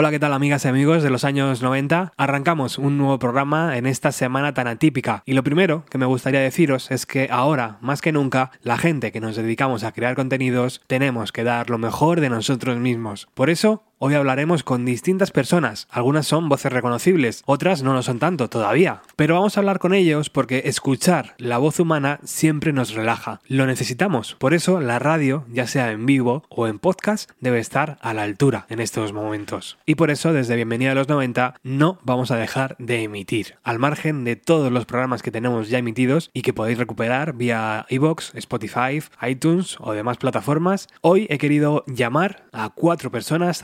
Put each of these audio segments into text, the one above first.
Hola, ¿qué tal amigas y amigos de los años 90? Arrancamos un nuevo programa en esta semana tan atípica. Y lo primero que me gustaría deciros es que ahora, más que nunca, la gente que nos dedicamos a crear contenidos tenemos que dar lo mejor de nosotros mismos. Por eso, Hoy hablaremos con distintas personas, algunas son voces reconocibles, otras no lo son tanto todavía, pero vamos a hablar con ellos porque escuchar la voz humana siempre nos relaja, lo necesitamos, por eso la radio, ya sea en vivo o en podcast, debe estar a la altura en estos momentos. Y por eso desde Bienvenida a los 90 no vamos a dejar de emitir, al margen de todos los programas que tenemos ya emitidos y que podéis recuperar vía iVoox, Spotify, iTunes o demás plataformas, hoy he querido llamar a cuatro personas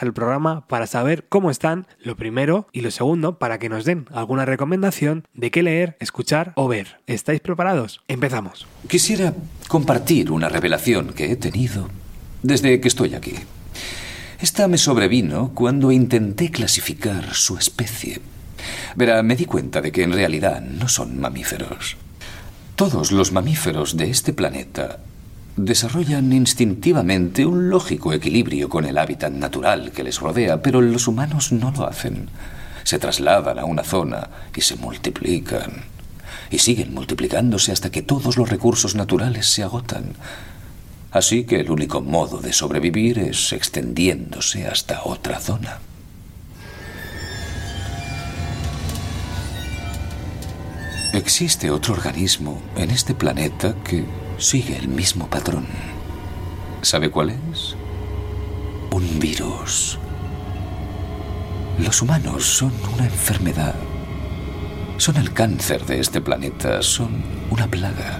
al programa para saber cómo están, lo primero, y lo segundo, para que nos den alguna recomendación de qué leer, escuchar o ver. ¿Estáis preparados? Empezamos. Quisiera compartir una revelación que he tenido desde que estoy aquí. Esta me sobrevino cuando intenté clasificar su especie. Verá, me di cuenta de que en realidad no son mamíferos. Todos los mamíferos de este planeta desarrollan instintivamente un lógico equilibrio con el hábitat natural que les rodea, pero los humanos no lo hacen. Se trasladan a una zona y se multiplican. Y siguen multiplicándose hasta que todos los recursos naturales se agotan. Así que el único modo de sobrevivir es extendiéndose hasta otra zona. Existe otro organismo en este planeta que sigue el mismo patrón. ¿Sabe cuál es? Un virus. Los humanos son una enfermedad. Son el cáncer de este planeta, son una plaga.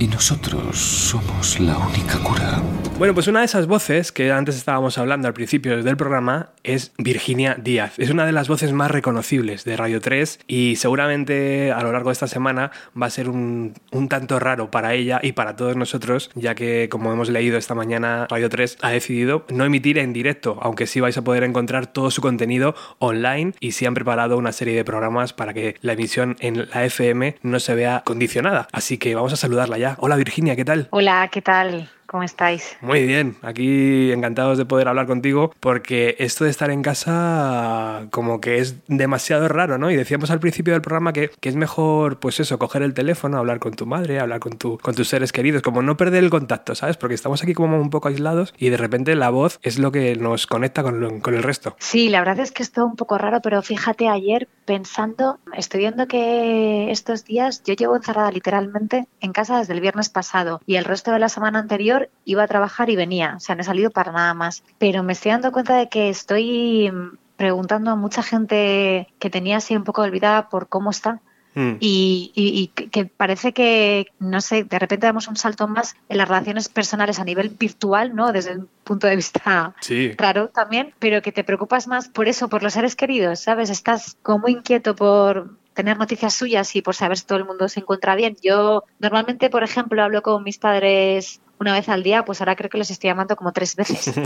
Y nosotros somos la única cura. Bueno, pues una de esas voces que antes estábamos hablando al principio del programa es Virginia Díaz. Es una de las voces más reconocibles de Radio 3 y seguramente a lo largo de esta semana va a ser un, un tanto raro para ella y para todos nosotros, ya que como hemos leído esta mañana, Radio 3 ha decidido no emitir en directo, aunque sí vais a poder encontrar todo su contenido online y sí han preparado una serie de programas para que la emisión en la FM no se vea condicionada. Así que vamos a saludarla ya. Hola Virginia, ¿qué tal? Hola, ¿qué tal? ¿Cómo estáis? Muy bien, aquí encantados de poder hablar contigo porque esto de estar en casa como que es demasiado raro, ¿no? Y decíamos al principio del programa que, que es mejor, pues eso, coger el teléfono, hablar con tu madre, hablar con, tu, con tus seres queridos, como no perder el contacto, ¿sabes? Porque estamos aquí como un poco aislados y de repente la voz es lo que nos conecta con, con el resto. Sí, la verdad es que es todo un poco raro, pero fíjate, ayer pensando, estoy viendo que estos días yo llevo encerrada literalmente en casa desde el viernes pasado y el resto de la semana anterior iba a trabajar y venía, o sea, no he salido para nada más. Pero me estoy dando cuenta de que estoy preguntando a mucha gente que tenía así un poco olvidada por cómo está. Mm. Y, que parece que, no sé, de repente damos un salto más en las relaciones personales a nivel virtual, ¿no? Desde el punto de vista raro también, pero que te preocupas más por eso, por los seres queridos, ¿sabes? Estás como inquieto por, tener noticias suyas y por saber si todo el mundo se encuentra bien. Yo normalmente, por ejemplo, hablo con mis padres una vez al día, pues ahora creo que los estoy llamando como tres veces.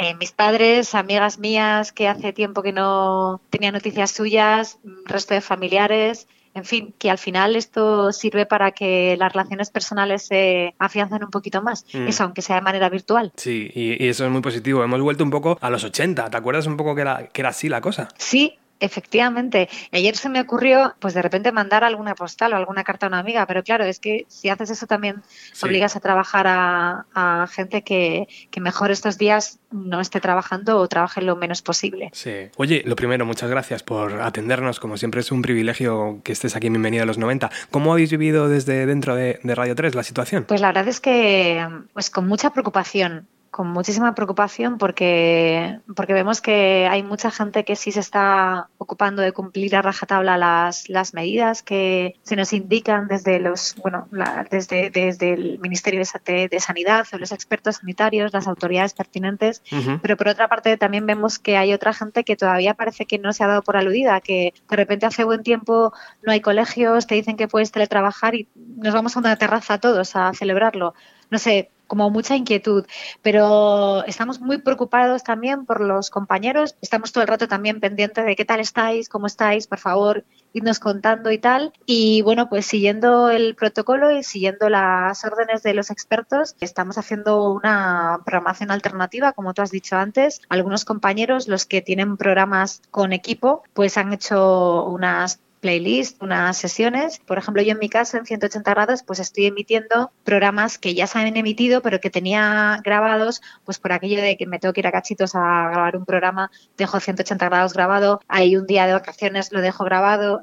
Eh, mis padres, amigas mías que hace tiempo que no tenía noticias suyas, resto de familiares. En fin, que al final esto sirve para que las relaciones personales se afiancen un poquito más, mm. eso aunque sea de manera virtual. Sí, y, y, eso es muy positivo. Hemos vuelto un poco a los 80, ¿te acuerdas un poco que era, que era así la cosa? Sí, Efectivamente. Ayer se me ocurrió, pues de repente mandar alguna postal o alguna carta a una amiga, pero claro, es que si haces eso también obligas a trabajar a, gente que, que, mejor estos días no esté trabajando o trabaje lo menos posible. Sí. Oye, lo primero, muchas gracias por atendernos. Como siempre es un privilegio que estés aquí en Bienvenido a los 90. ¿Cómo habéis vivido desde dentro de, de Radio 3 la situación? Pues la verdad es que pues con mucha preocupación con muchísima preocupación porque, porque vemos que hay mucha gente que sí se está ocupando de cumplir a rajatabla las, las medidas que se nos indican desde los bueno desde, desde el Ministerio de, de, Sanidad o los expertos sanitarios, las autoridades pertinentes, pero por otra parte también vemos que hay otra gente que todavía parece que no se ha dado por aludida, que de repente hace buen tiempo no hay colegios, te dicen que puedes teletrabajar y nos vamos a una terraza todos a celebrarlo. No sé, como mucha inquietud, pero estamos muy preocupados también por los compañeros, estamos todo el rato también pendientes de qué tal estáis, cómo estáis, por favor, irnos contando y tal. Y bueno, pues siguiendo el protocolo y siguiendo las órdenes de los expertos, estamos haciendo una programación alternativa, como tú has dicho antes. Algunos compañeros, los que tienen programas con equipo, pues han hecho unas playlist, unas sesiones. Por ejemplo, yo en mi caso, en 180 grados, pues estoy emitiendo programas que ya se han emitido, pero que tenía grabados, pues por aquello de que me tengo que ir a cachitos a grabar un programa, dejo 180 grados grabado, hay un día de vacaciones, lo dejo grabado.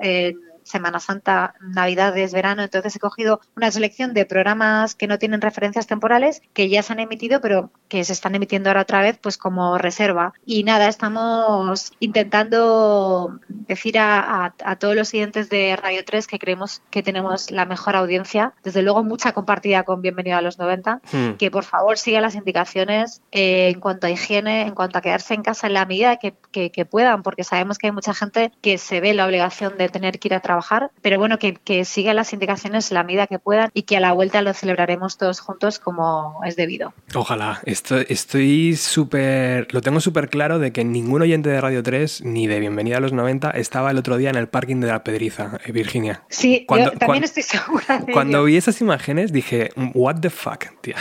Semana Santa, Navidades, verano. Entonces he cogido una selección de programas que no tienen referencias temporales, que ya se han emitido, pero que se están emitiendo ahora otra vez, pues como reserva. Y nada, estamos intentando decir a, todos los siguientes de Radio 3 que creemos que tenemos la mejor audiencia. Desde luego, mucha compartida con Bienvenido a los 90. Hmm. Que por favor sigan las indicaciones eh, en cuanto a higiene, en cuanto a quedarse en casa en la medida que, que puedan, porque sabemos que hay mucha gente que se ve la obligación de tener que ir a trabajar pero bueno, que, que sigan las indicaciones la medida que puedan y que a la vuelta lo celebraremos todos juntos como es debido. Ojalá, estoy, estoy súper, lo tengo súper claro de que ningún oyente de Radio 3 ni de Bienvenida a los 90 estaba el otro día en el parking de la Pedriza, eh, Virginia. Sí, yo también estoy segura. De cuando vi esas imágenes dije, what the fuck, tía.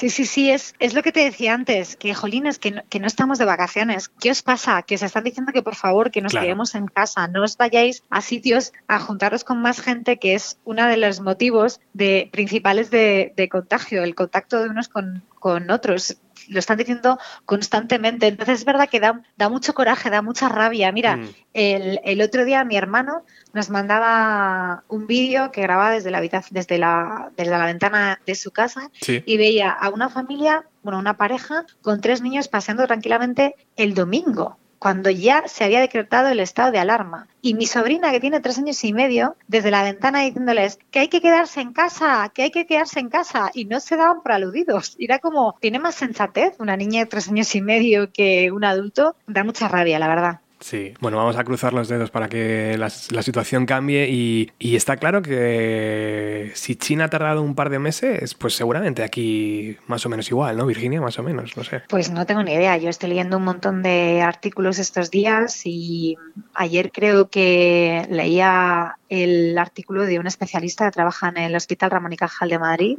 Sí, sí, sí, es, es lo que te decía antes, que jolines, que no, que no estamos de vacaciones. ¿Qué os pasa? Que os están diciendo que por favor que nos quedemos en casa, no os vayáis a sitios a juntaros con más gente, que es uno de los motivos de, principales de, de contagio, el contacto de unos con, con otros lo están diciendo constantemente. Entonces es verdad que da, da mucho coraje, da mucha rabia. Mira, mm. el, el, otro día mi hermano nos mandaba un vídeo que grababa desde la, desde la, desde la ventana de su casa y veía a una familia, bueno, una pareja con tres niños paseando tranquilamente el domingo cuando ya se había decretado el estado de alarma. Y mi sobrina, que tiene tres años y medio, desde la ventana diciéndoles que hay que quedarse en casa, que hay que quedarse en casa, y no se daban por aludidos. Era como, tiene más sensatez una niña de tres años y medio que un adulto. Da mucha rabia, la verdad. Sí, bueno, vamos a cruzar los dedos para que la, situación cambie y, está claro que si China ha tardado un par de meses, pues seguramente aquí más o menos igual, ¿no? Virginia, más o menos, no sé. Pues no tengo ni idea, yo estoy leyendo un montón de artículos estos días y ayer creo que leía el artículo de un especialista que trabaja en el Hospital Ramón y Cajal de Madrid,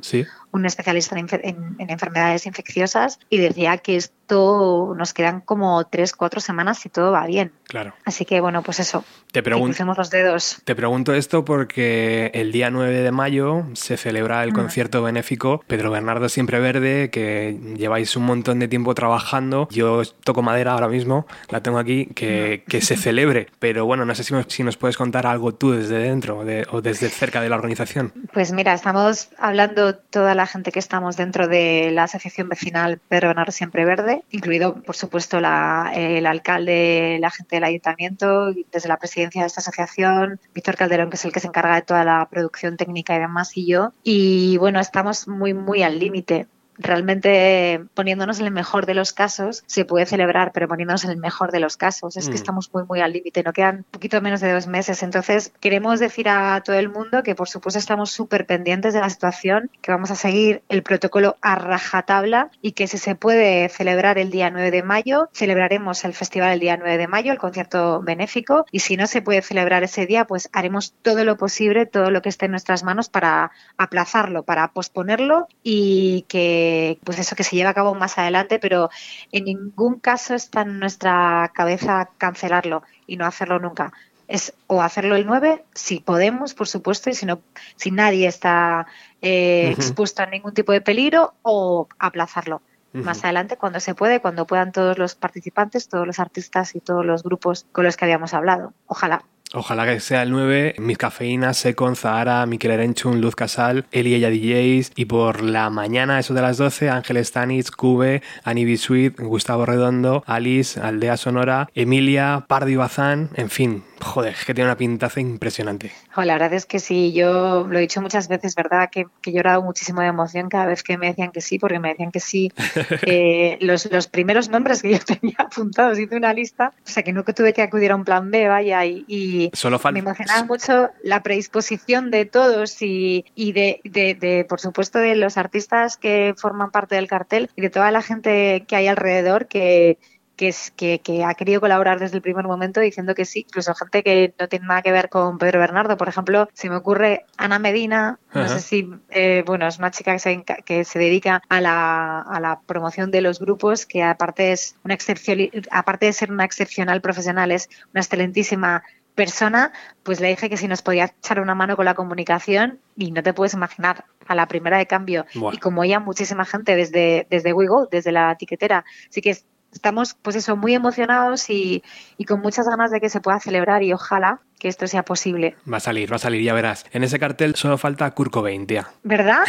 un especialista en, enfermedades infecciosas, y decía que esto nos quedan como tres, cuatro semanas y todo va bien. Claro. Así que bueno, pues eso. Te pregunto, los dedos. Te pregunto esto porque el día 9 de mayo se celebra el mm. concierto benéfico Pedro Bernardo Siempre Verde, que lleváis un montón de tiempo trabajando. Yo toco madera ahora mismo, la tengo aquí, que, que se celebre. Pero bueno, no sé si, si nos puedes contar algo tú desde dentro o desde cerca de la organización? Pues mira, estamos hablando toda la gente que estamos dentro de la Asociación Vecinal Pedro Siempre Verde, incluido, por supuesto, el alcalde, la gente del ayuntamiento, desde la presidencia de esta asociación, Víctor Calderón, que es el que se encarga de toda la producción técnica y demás, y yo. Y bueno, estamos muy, muy al límite realmente poniéndonos en el mejor de los casos se puede celebrar, pero poniéndonos en el mejor de los casos es que mm. estamos muy, muy al límite, no quedan un poquito menos de dos meses. Entonces, queremos decir a todo el mundo que, por supuesto, estamos súper pendientes de la situación, que vamos a seguir el protocolo a rajatabla y que si se puede celebrar el día 9 de mayo, celebraremos el festival el día 9 de mayo, el concierto benéfico, y si no se puede celebrar ese día, pues haremos todo lo posible, todo lo que esté en nuestras manos para aplazarlo, para posponerlo y que pues eso que se lleve a cabo más adelante, pero en ningún caso está en nuestra cabeza cancelarlo y no hacerlo nunca. Es o hacerlo el 9, si podemos, por supuesto, y si no, si nadie está eh, expuesto a ningún tipo de peligro, o aplazarlo. Más adelante, cuando se puede, cuando puedan todos los participantes, todos los artistas y todos los grupos con los que habíamos hablado. Ojalá. Ojalá que sea el 9, Mis Cafeínas, Secon, Zahara, Miquel Erenchun, Luz Casal, Eli ella DJs y por la mañana, eso de las 12, Ángel Stanitz, Cube, Annie Sweet, Gustavo Redondo, Alice, Aldea Sonora, Emilia, Pardi Bazán, en fin, Joder, que tiene una pintaza impresionante. la verdad es que sí, yo lo he dicho muchas veces, ¿verdad? Que, que he llorado muchísimo de emoción cada vez que me decían que sí, porque me decían que sí. Eh, los, los, primeros nombres que yo tenía apuntados, hice una lista, o sea que no que tuve que acudir a un plan B, vaya, y, y Solo me emocionaba mucho la predisposición de todos y, y de, de, de, por supuesto, de los artistas que forman parte del cartel y de toda la gente que hay alrededor que que, es, que, que, ha querido colaborar desde el primer momento diciendo que sí, incluso gente que no tiene nada que ver con Pedro Bernardo. Por ejemplo, se me ocurre Ana Medina, no sé si, eh, bueno, es una chica que se, que se dedica a la, a la, promoción de los grupos, que aparte, es una excepción, aparte de ser una excepcional profesional, es una excelentísima persona, pues le dije que si nos podía echar una mano con la comunicación y no te puedes imaginar a la primera de cambio. Y como ella muchísima gente desde desde WeGo, desde la etiquetera, así que estamos pues eso muy emocionados y, y, con muchas ganas de que se pueda celebrar y ojalá que esto sea posible. Va a salir, va a salir, ya verás. En ese cartel solo falta Kurt Cobain, tía. ¿Verdad?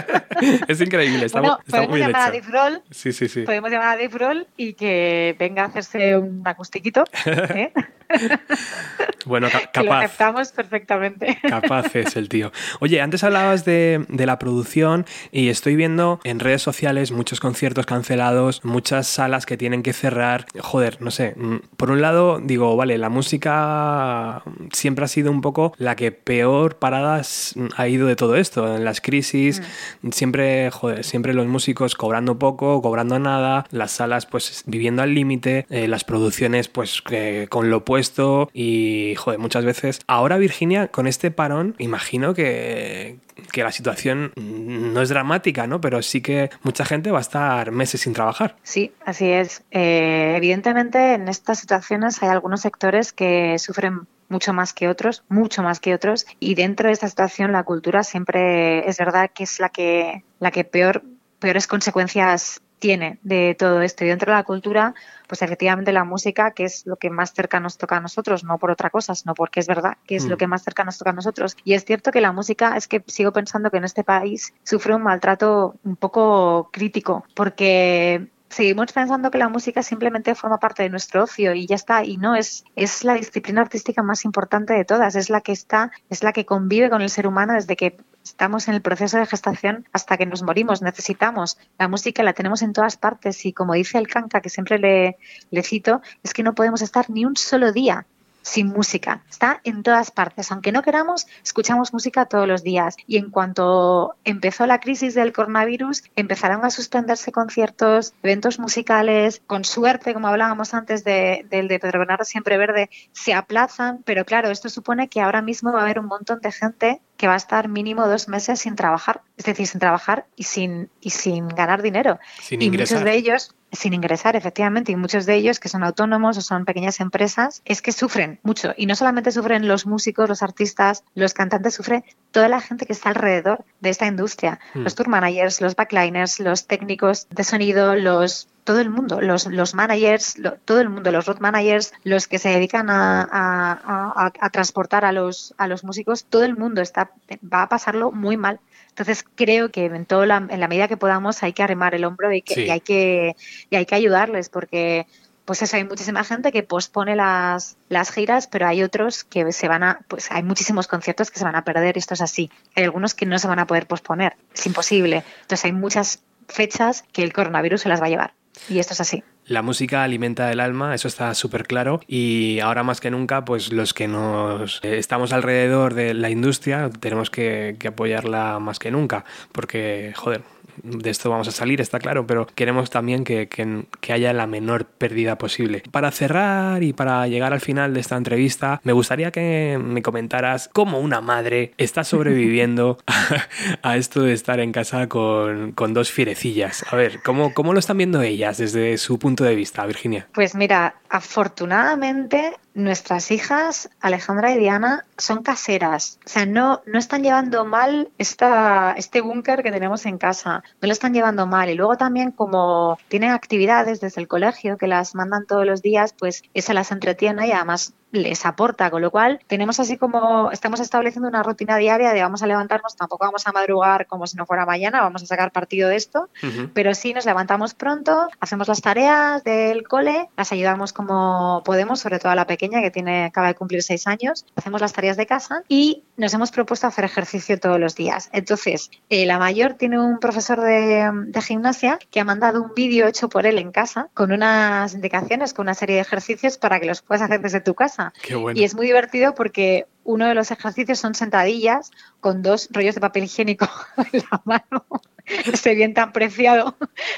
es increíble, está, bueno, está podemos muy llamar hecho. a Dave Roll, sí, sí, sí. Podemos llamar a Dave Roll y que venga a hacerse un acustiquito. ¿eh? bueno, ca capaz. Lo aceptamos perfectamente. Capaz es el tío. Oye, antes hablabas de, de, la producción y estoy viendo en redes sociales muchos conciertos cancelados, muchas salas que tienen que cerrar. Joder, no sé. mm, Por un lado, digo, vale, la música siempre ha sido un poco la que peor paradas ha ido de todo esto. En las crisis, mm. siempre, joder, siempre los músicos cobrando poco, cobrando nada, las salas pues viviendo al límite, eh, las producciones pues eh, con lo y, joder, muchas veces. Ahora, Virginia, con este parón, imagino que, que la situación no es dramática, ¿no? Pero sí que mucha gente va a estar meses sin trabajar. Sí, así es. Eh, evidentemente, en estas situaciones hay algunos sectores que sufren mucho más que otros, mucho más que otros, y dentro de esta situación la cultura siempre es verdad que es la que la que peor peores consecuencias tiene de todo esto. Y dentro de la cultura, pues efectivamente la música, que es lo que más cerca nos toca a nosotros, no por otra cosa, sino porque es verdad que es mm. lo que más cerca nos toca a nosotros. Y es cierto que la música, es que sigo pensando que en este país sufre un maltrato un poco crítico, porque seguimos pensando que la música simplemente forma parte de nuestro ocio y ya está y no es es la disciplina artística más importante de todas es la que está es la que convive con el ser humano desde que estamos en el proceso de gestación hasta que nos morimos necesitamos la música la tenemos en todas partes y como dice el canca que siempre le, cito es que no podemos estar ni un solo día sin música. Está en todas partes. Aunque no queramos, escuchamos música todos los días. Y en cuanto empezó la crisis del coronavirus, empezaron a suspenderse conciertos, eventos musicales. Con suerte, como hablábamos antes del de, de, Pedro Bernardo Siempre Verde, se aplazan. Pero claro, esto supone que ahora mismo va a haber un montón de gente que va a estar mínimo dos meses sin trabajar. Es decir, sin trabajar y sin, y sin ganar dinero. Sin y ingresar. muchos de ellos sin ingresar, efectivamente, y muchos de ellos que son autónomos o son pequeñas empresas, es que sufren mucho. Y no solamente sufren los músicos, los artistas, los cantantes, sufre toda la gente que está alrededor de esta industria. Hmm. Mm. Los tour managers, los backliners, los técnicos de sonido, los todo el mundo, los, los managers, lo, todo el mundo, los road managers, los que se dedican a, a, a, a, transportar a los, a los músicos, todo el mundo está, va a pasarlo muy mal. Entonces creo que en, todo la, en la medida que podamos hay que arrimar el hombro y, que, Sí. y hay, que, y hay que ayudarles porque pues eso, hay muchísima gente que pospone las, las giras, pero hay otros que se van a, pues hay muchísimos conciertos que se van a perder, esto es así. Hay algunos que no se van a poder posponer, es imposible. Entonces hay muchas fechas que el coronavirus se las va a llevar. Y esto es así. La música alimenta el alma, eso está súper claro. Y ahora más que nunca, pues los que nos eh, estamos alrededor de la industria tenemos que, que apoyarla más que nunca. Porque, joder, de esto vamos a salir, está claro, pero queremos también que, que, que, haya la menor pérdida posible. Para cerrar y para llegar al final de esta entrevista, me gustaría que me comentaras cómo una madre está sobreviviendo a, a esto de estar en casa con, con, dos fierecillas. A ver, ¿cómo, ¿cómo lo están viendo ellas desde su punto de vista, Virginia? Pues mira, afortunadamente nuestras hijas, Alejandra y Diana, son caseras. O sea, no, no están llevando mal esta, este búnker que tenemos en casa. No lo están llevando mal. Y luego también como tienen actividades desde el colegio que las mandan todos los días, pues esa las entretiene y además les aporta, con lo cual tenemos así como estamos estableciendo una rutina diaria de vamos a levantarnos, tampoco vamos a madrugar como si no fuera mañana, vamos a sacar partido de esto, uh -huh. pero sí nos levantamos pronto, hacemos las tareas del cole, las ayudamos como podemos, sobre todo a la pequeña pequeña que tiene acaba de cumplir seis años. Hacemos las tareas de casa y nos hemos propuesto hacer ejercicio todos los días. Entonces, eh, la mayor tiene un profesor de, de gimnasia que ha mandado un vídeo hecho por él en casa con unas indicaciones, con una serie de ejercicios para que los puedas hacer desde tu casa. Qué bueno. Y es muy divertido porque uno de los ejercicios son sentadillas con dos rollos de papel higiénico en la mano. Ese bien tan preciado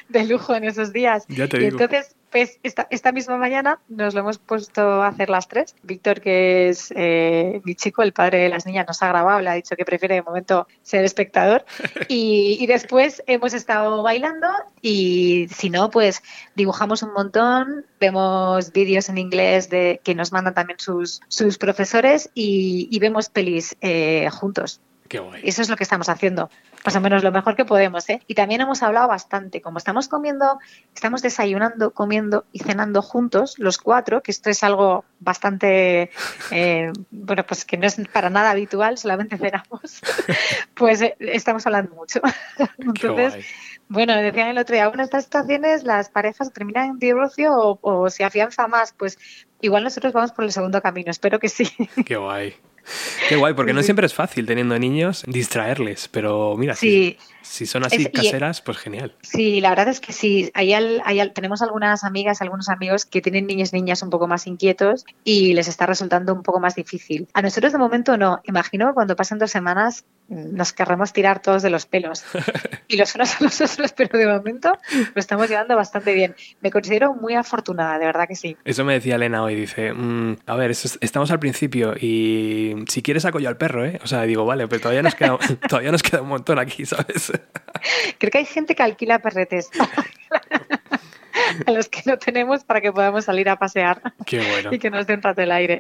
de lujo en esos días. Ya te y digo. entonces, pues esta, esta misma mañana nos lo hemos puesto a hacer las tres. Víctor, que es eh, mi chico, el padre de las niñas, nos ha grabado, le ha dicho que prefiere de momento ser espectador. Y, y después hemos estado bailando y si no, pues dibujamos un montón, vemos vídeos en inglés de que nos mandan también sus, sus profesores y, y vemos pelis eh, juntos. Qué guay. Eso es lo que estamos haciendo, más o menos lo mejor que podemos. ¿eh? Y también hemos hablado bastante, como estamos comiendo, estamos desayunando, comiendo y cenando juntos, los cuatro, que esto es algo bastante, eh, bueno, pues que no es para nada habitual, solamente cenamos, pues eh, estamos hablando mucho. Qué Entonces, guay. bueno, decían el otro día, bueno, en estas situaciones las parejas terminan en divorcio o, o se afianza más, pues igual nosotros vamos por el segundo camino, espero que sí. Qué guay. Qué guay, porque no siempre es fácil teniendo niños distraerles, pero mira, Sí, si son así Es- y- caseras, pues genial. Sí, la verdad es que sí. Hay al- hay al- tenemos algunas amigas, algunos amigos que tienen niños y niñas un poco más inquietos y les está resultando un poco más difícil. A nosotros de momento no. Imagino que cuando pasen dos semanas mm, nos querremos tirar todos de los pelos. Y los unos a los otros, pero de momento lo estamos llevando bastante bien. Me considero muy afortunada, de verdad que sí. Eso me decía Elena hoy, dice, "Mm, a ver, es- estamos al principio y si quieres saco yo al perro, ¿eh? O sea, digo, vale, pero todavía nos queda, todavía nos queda un montón aquí, ¿sabes? Creo que hay gente que alquila perretes a los que no tenemos para que podamos salir a pasear Qué bueno. y que nos dé un rato el aire.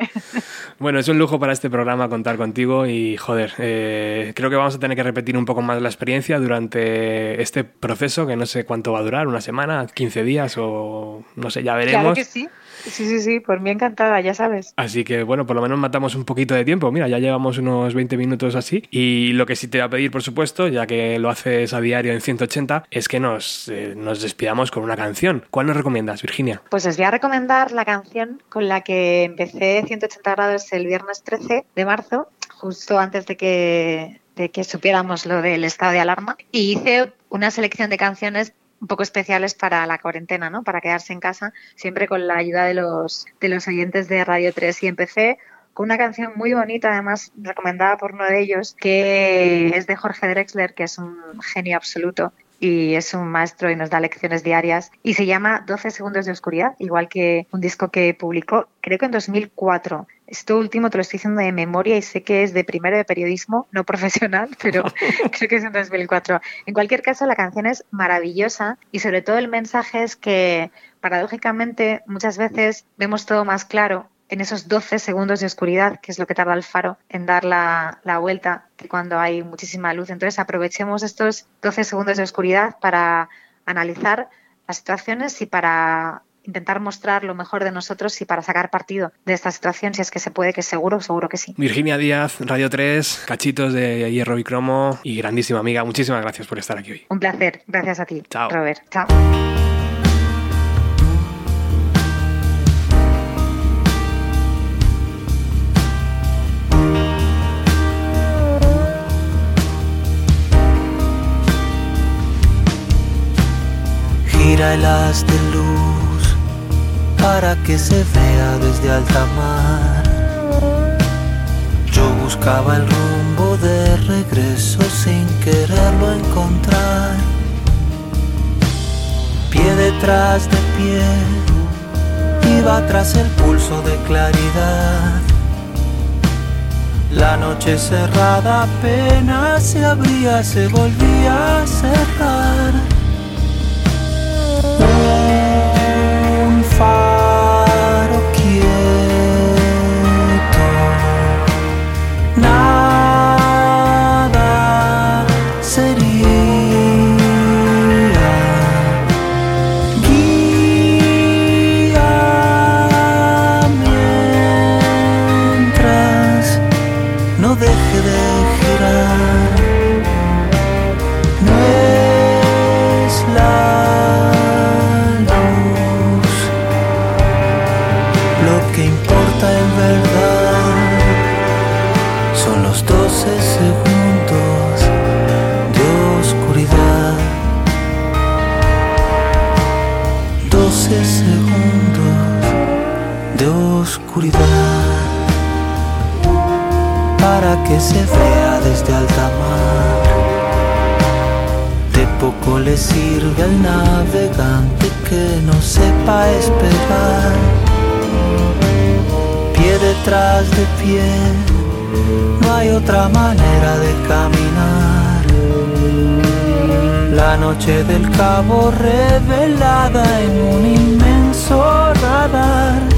Bueno, es un lujo para este programa contar contigo y, joder, eh, creo que vamos a tener que repetir un poco más la experiencia durante este proceso, que no sé cuánto va a durar, una semana, 15 días o no sé, ya veremos. Claro que sí. Sí, sí, sí, por mí encantada, ya sabes. Así que bueno, por lo menos matamos un poquito de tiempo. Mira, ya llevamos unos 20 minutos así. Y lo que sí te voy a pedir, por supuesto, ya que lo haces a diario en 180, es que nos, eh, nos despidamos con una canción. ¿Cuál nos recomiendas, Virginia? Pues os voy a recomendar la canción con la que empecé 180 grados el viernes 13 de marzo, justo antes de que, de que supiéramos lo del estado de alarma. Y hice una selección de canciones un poco especiales para la cuarentena, ¿no? Para quedarse en casa, siempre con la ayuda de los, de los oyentes de Radio 3. Y empecé con una canción muy bonita, además recomendada por uno de ellos, que es de Jorge Drexler, que es un genio absoluto y es un maestro y nos da lecciones diarias y se llama 12 segundos de oscuridad, igual que un disco que publicó creo que en 2004. Esto último te lo estoy diciendo de memoria y sé que es de primero de periodismo, no profesional, pero creo que es en 2004. En cualquier caso, la canción es maravillosa y sobre todo el mensaje es que paradójicamente muchas veces vemos todo más claro en esos 12 segundos de oscuridad, que es lo que tarda el faro en dar la, la, vuelta, que cuando hay muchísima luz. Entonces aprovechemos estos 12 segundos de oscuridad para analizar las situaciones y para intentar mostrar lo mejor de nosotros y para sacar partido de esta situación, si es que se puede, que seguro, seguro que sí. Virginia Díaz, Radio 3, cachitos de hierro y cromo y grandísima amiga, muchísimas gracias por estar aquí hoy. Un placer, gracias a ti, Chao. Robert. Chao. De luz para que se vea desde alta mar. Yo buscaba el rumbo de regreso sin quererlo encontrar. Pie detrás de pie, iba tras el pulso de claridad. La noche cerrada apenas se abría, se volvía a cerrar. Sirve al navegante que no sepa esperar. Pie detrás de pie, no hay otra manera de caminar. La noche del cabo revelada en un inmenso radar.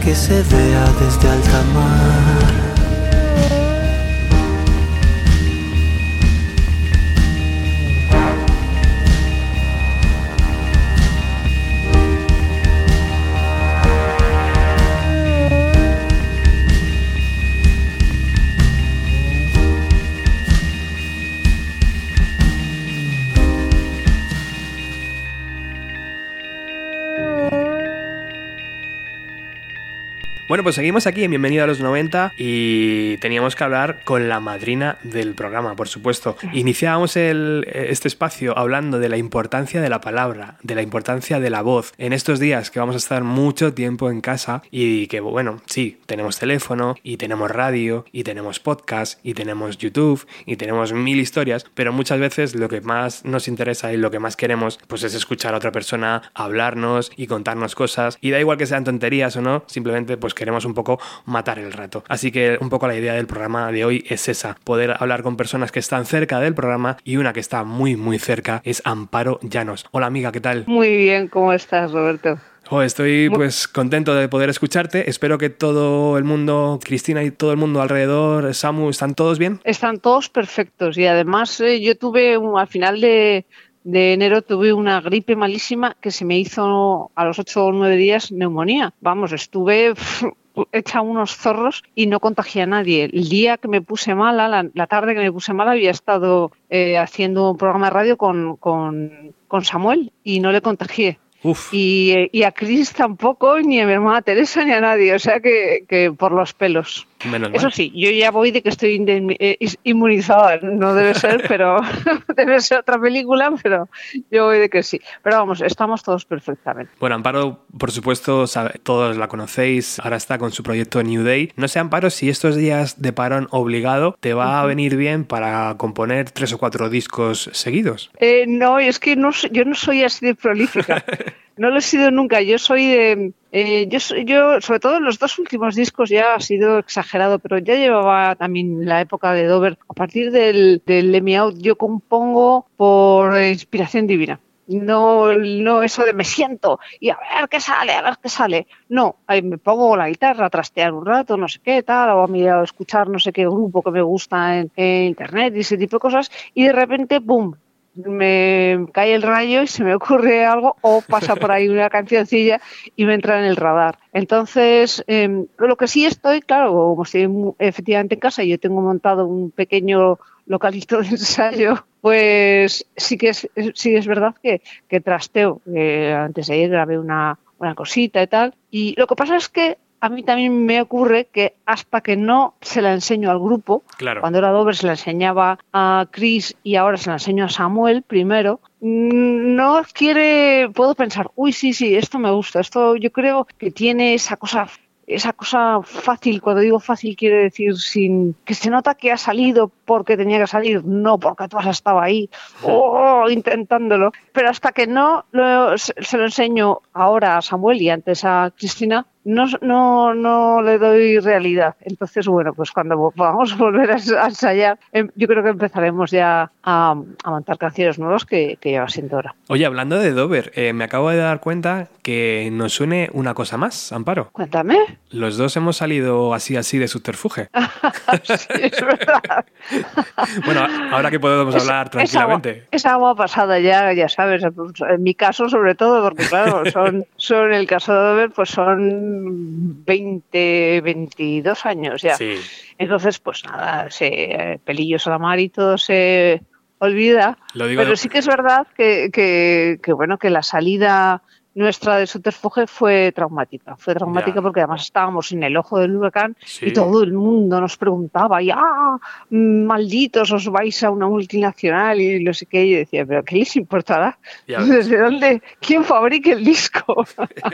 Que se vea desde alta mar. Pues seguimos aquí en Bienvenido a los 90 y teníamos que hablar con la madrina del programa, por supuesto. Iniciábamos el- este espacio hablando de la importancia de la palabra, de la importancia de la voz. En estos días que vamos a estar mucho tiempo en casa y que, bueno, sí, tenemos teléfono y tenemos radio y tenemos podcast y tenemos YouTube y tenemos mil historias, pero muchas veces lo que más nos interesa y lo que más queremos pues es escuchar a otra persona hablarnos y contarnos cosas y da igual que sean tonterías o no, simplemente pues queremos un poco matar el rato. Así que un poco la idea del programa de hoy es esa, poder hablar con personas que están cerca del programa y una que está muy muy cerca es Amparo Llanos. Hola amiga, ¿qué tal? Muy bien, ¿cómo estás, Roberto? Oh, estoy pues contento de poder escucharte. Espero que todo el mundo, Cristina y todo el mundo alrededor, Samu, ¿están todos bien? Están todos perfectos y además eh, yo tuve un- al final de, de enero tuve una gripe malísima que se me hizo a los 8 o 9 días neumonía. Vamos, estuve hecha unos zorros y no contagié a nadie. El día que me puse mala, la, la tarde que me puse mala, había estado eh, haciendo un programa de radio con, con, con Samuel y no le contagié. Uf. Y, eh, y a Cris tampoco, ni a mi hermana Teresa, ni a nadie. O sea que, que por los pelos. Menos Eso mal. sí, yo ya voy de que estoy eh, inmunizada. No debe ser, pero debe ser otra película, pero yo voy de que sí. Pero vamos, estamos todos perfectamente. Bueno, Amparo, por supuesto, sabe- todos la conocéis, ahora está con su proyecto New Day. No sé, Amparo, si estos días de parón obligado te va a venir bien para componer tres o cuatro discos seguidos. Eh, no, es que no, yo no soy así de prolífica. No lo he sido nunca. Yo soy de. eh, yo, yo, sobre todo en los dos últimos discos ya ha sido exagerado, pero ya llevaba también la época de Dover. A partir del, del Let Me Out, yo compongo por inspiración divina. No, no eso de me siento y a ver qué sale, a ver qué sale. No, ahí me pongo la guitarra a trastear un rato, no sé qué tal, o a, mirar, a escuchar no sé qué grupo que me gusta en, en internet y ese tipo de cosas, y de repente, ¡pum! Me cae el rayo y se me ocurre algo o pasa por ahí una cancioncilla y me entra en el radar. Entonces, eh, lo que sí estoy, claro, como estoy efectivamente en casa y yo tengo montado un pequeño localito de ensayo, pues sí que es, sí es verdad que, que trasteo. Eh, antes de ayer grabé una, una cosita y tal. Y lo que pasa es que a mí también me ocurre que hasta que no se la enseño al grupo, Claro. cuando era Dover se la enseñaba a Chris y ahora se la enseño a Samuel primero, mm, no adquiere, puedo pensar, uy, sí, sí, esto me gusta, esto yo creo que tiene esa cosa esa cosa fácil, cuando digo fácil quiere decir sin que se nota que ha salido porque tenía que salir, no porque tú has estado ahí oh, intentándolo, pero hasta que no se lo enseño ahora a Samuel y antes a Cristina, no, no, no le doy realidad. Entonces, bueno, pues cuando podamos volver a ensayar, em, yo creo que empezaremos ya a, montar canciones nuevas que, que ya va siendo hora. Oye, hablando de Dover, eh, me acabo de dar cuenta que nos suene una cosa más, Amparo. Cuéntame. Los dos hemos salido así así de subterfuge. sí, es verdad. bueno, ahora que podemos hablar tranquilamente. Es agua, pasada ya, ya sabes, en mi caso sobre todo, porque claro, son, son el caso de Dover, pues son 20, 22 años ya. Entonces, pues nada, se, pelillos a la mar y todo se olvida. pero sí que es verdad que, que, bueno, que la salida nuestra de subterfuge fue traumática. Fue traumática porque además estábamos en el ojo del huracán y todo el mundo nos preguntaba, y, ah, malditos, os vais a una multinacional y no sé qué. Y yo decía, pero ¿qué les importará? ¿Desde dónde? ¿Quién fabrica el disco?